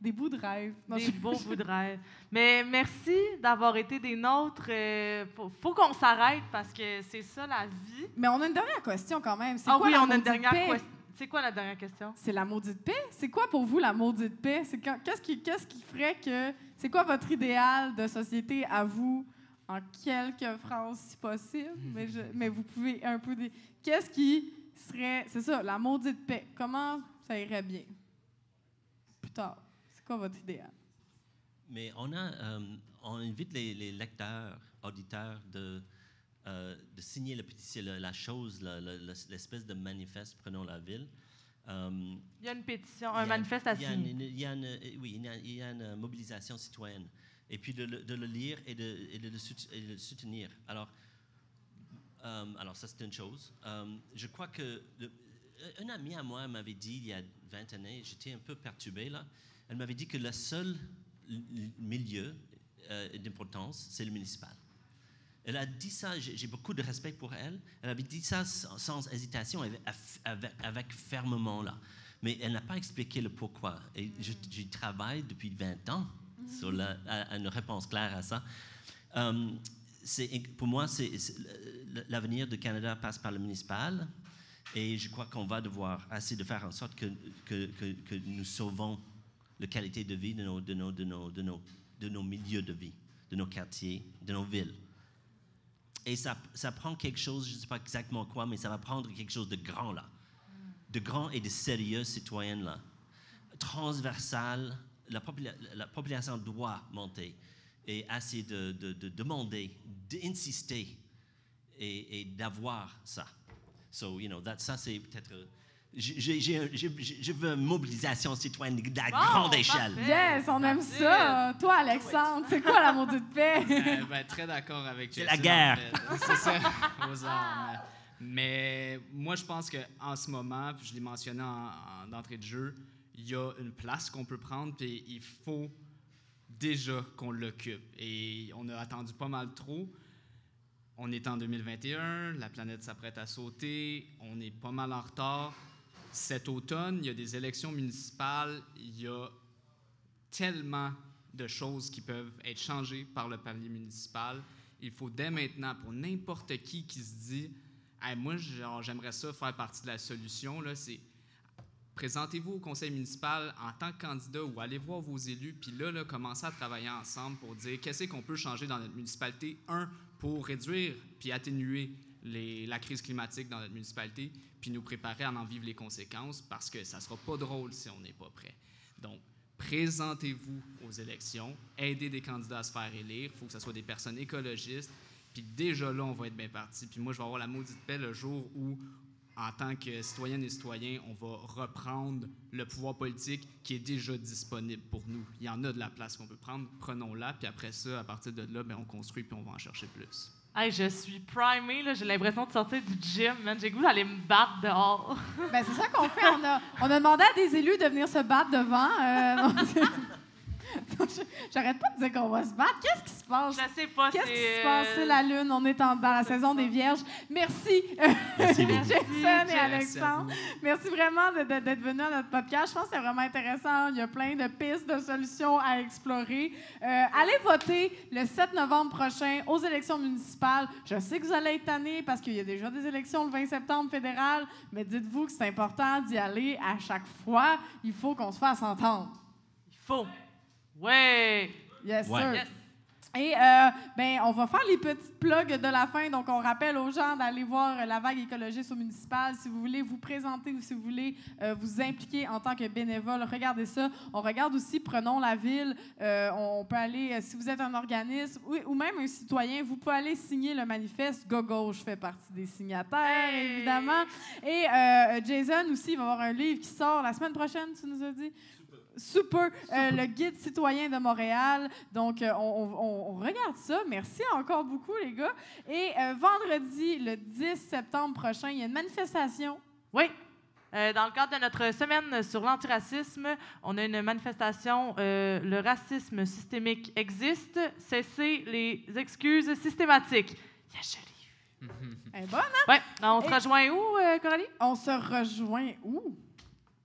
Des bouts de rêve. Non, Des beaux bouts de rêve. Mais merci d'avoir été des nôtres. Euh, faut, faut qu'on s'arrête parce que c'est ça la vie. Mais on a une dernière question quand même. Ah quoi oui, on a une dernière question. C'est quoi la dernière question? C'est la maudite paix? C'est quoi pour vous la maudite paix? C'est Qu'est-ce qui, qu'est-ce qui ferait que... C'est quoi votre idéal de société à vous, en quelques phrases si possible? Mais, je- mais vous pouvez un peu... dé- Qu'est-ce qui serait... C'est ça, la maudite paix? Comment ça irait bien? Plus tard. Quoi votre idéal? Mais on, a, euh, on invite les, les lecteurs, auditeurs de, euh, de signer la pétition, la, la chose, la- la- la- l'espèce de manifeste Prenons la ville. Euh, Il y a une pétition, un a- manifeste à signer. il y a une- oui, il y a, il y a une mobilisation citoyenne. Et puis de, le- de le lire et de, et de le sout- et de le soutenir. Alors, euh, alors ça, c'est une chose. Je crois que le- un ami à moi m'avait dit il y a 20 années, j'étais un peu perturbé là, elle m'avait dit que le seul milieu euh, d'importance, c'est le municipal. Elle a dit ça, j'ai beaucoup de respect pour elle. Elle avait dit ça sans, hésitation, avec, fermement là. Mais elle n'a pas expliqué le pourquoi. Et je, travaille depuis 20 ans sur la- à- une réponse claire à ça. Euh, pour moi, l'avenir du Canada passe par le municipal. Et je crois qu'on va devoir essayer de faire en sorte que, que, que nous sauvons la qualité de vie de nos, de, nos, de, nos, de, nos, de nos milieux de vie, de nos quartiers, de nos villes. Et ça, ça prend quelque chose, je ne sais pas exactement quoi, mais ça va prendre quelque chose de grand là. De grand et de sérieux citoyen là. Transversal, la, popula- la population doit monter et de, de- de demander, d'insister et, et d'avoir ça. So, you know, that, ça c'est peut-être. Je veux une mobilisation citoyenne de la Bon, grande échelle. parfait. Yes, on aime ça! Toi, Alexandre, c'est quoi la maudite paix? Euh, ben, très d'accord avec C'est Jason, la guerre. en fait. C'est ça, aux armes. Mais moi, je pense qu'en ce moment, puis je l'ai mentionné en, en d'entrée de jeu, il y a une place qu'on peut prendre, puis il faut déjà qu'on l'occupe. Et on a attendu pas mal trop. On est en 2021, la planète s'apprête à sauter, on est pas mal en retard. Cet automne, il y a des élections municipales, il y a tellement de choses qui peuvent être changées par le palier municipal. Il faut dès maintenant, pour n'importe qui qui se dit Moi, j'aimerais ça faire partie de la solution, c'est présentez-vous au conseil municipal en tant que candidat ou allez voir vos élus, puis là, là commencez à travailler ensemble pour dire qu'est-ce qu'on peut changer dans notre municipalité. Un, pour réduire puis atténuer la crise climatique dans notre municipalité, puis nous préparer à en vivre les conséquences parce que ça sera pas drôle si on n'est pas prêt. Donc, présentez-vous aux élections, aidez des candidats à se faire élire. Il faut que ce soit des personnes écologistes. Puis déjà là, on va être bien parti. Puis moi, je vais avoir la maudite paix le jour où, en tant que citoyenne et citoyen, on va reprendre le pouvoir politique qui est déjà disponible pour nous. Il y en a de la place qu'on peut prendre. Prenons-la. Puis après ça, à partir de là, ben, on construit puis on va en chercher plus. Hey, je suis primée, là. J'ai l'impression de sortir du gym, man. J'ai goût d'aller me battre dehors. Ben, c'est ça qu'on fait. On a, on a demandé à des élus de venir se battre devant. euh, J'arrête pas de dire qu'on va se battre. Qu'est-ce qui se passe? Je sais pas, Qu'est-ce qui se passe? C'est euh, la lune. On est en- dans la saison des Vierges. Merci, Merci. Jason et Alexandre. Merci vraiment d'être venus à notre podcast. Je pense que c'est vraiment intéressant. Il y a plein de pistes de solutions à explorer. Euh, allez voter le 7 novembre prochain aux élections municipales. Je sais que vous allez être tannés parce qu'il y a déjà des élections le 20 septembre fédéral, mais dites-vous que c'est important d'y aller à chaque fois. Il faut qu'on se fasse entendre. Il faut. Ouais. Yes, Ouais. sir. Yes. Et euh, ben, on va faire les petites plugs de la fin. Donc, on rappelle aux gens d'aller voir euh, la vague écologiste au municipal. Si vous voulez vous présenter ou si vous voulez euh, vous impliquer en tant que bénévole, regardez ça. On regarde aussi Prenons la ville. Euh, on peut aller, si vous êtes un organisme ou, ou même un citoyen, vous pouvez aller signer le manifeste. Go Gauche fait partie des signataires, Hey! évidemment. Et euh, Jason aussi, il va avoir un livre qui sort la semaine prochaine, tu nous as dit? Super, Euh, le guide citoyen de Montréal. Donc, euh, on, on- on regarde ça. Merci encore beaucoup, les gars. Et euh, vendredi, le 10 septembre prochain, il y a une manifestation. Oui. Dans le cadre de notre semaine sur l'antiracisme, on a une manifestation Le racisme systémique existe. Cessez les excuses systématiques. Yeah, joli. Elle est bonne, hein? Ouais. On se rejoint où, Coralie? On se rejoint où?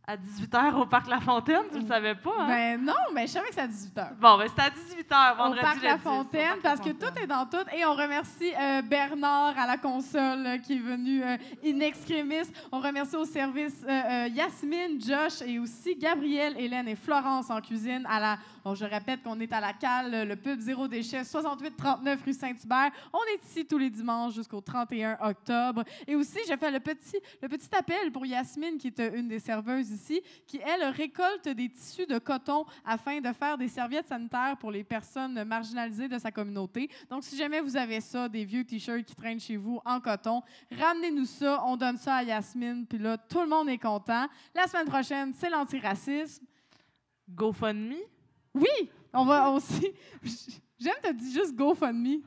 À 18h au Parc La Fontaine, tu le savais pas, hein? Ben non, mais je savais que c'est à 18h. Bon, ben c'est à 18h, Au vendredi Parc le La 10, au Fontaine, Parc parce La que Fontaine. tout est dans tout. Et on remercie euh, Bernard à la console euh, qui est venu euh, in extremis. On remercie au service euh, Yasmine, Josh et aussi Gabrielle, Hélène et Florence en cuisine. À la, bon, je répète qu'on est à la cale, le pub Zéro Déchet, 6839 rue Saint-Hubert. On est ici tous les dimanches jusqu'au 31 octobre. Et aussi, j'ai fait le petit, le petit appel pour Yasmine, qui est une des serveuses ici, qui, elle, récolte des tissus de coton afin de faire des serviettes sanitaires pour les personnes marginalisées de sa communauté. Donc, si jamais vous avez ça, des vieux T-shirts qui traînent chez vous en coton, ramenez-nous ça, on donne ça à Yasmine, puis là, tout le monde est content. La semaine prochaine, c'est l'antiracisme. GoFundMe? Oui, on va aussi. J'aime te dire juste GoFundMe.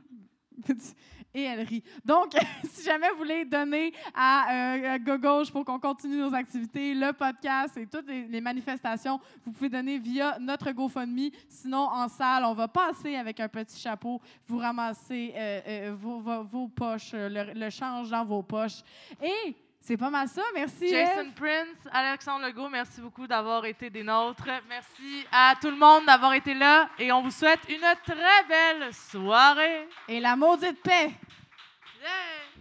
Et elle rit. Donc, si jamais vous voulez donner à, euh, pour qu'on continue nos activités, le podcast et toutes les, manifestations, vous pouvez donner via notre GoFundMe. Sinon, en salle, on va passer avec un petit chapeau, vous ramasser euh, euh, vos, poches, le, le change dans vos poches. Et c'est pas mal ça. Merci. Jason. Prince, Alexandre Legault, merci beaucoup d'avoir été des nôtres. Merci à tout le monde d'avoir été là et on vous souhaite une très belle soirée. Et la maudite paix. Yeah!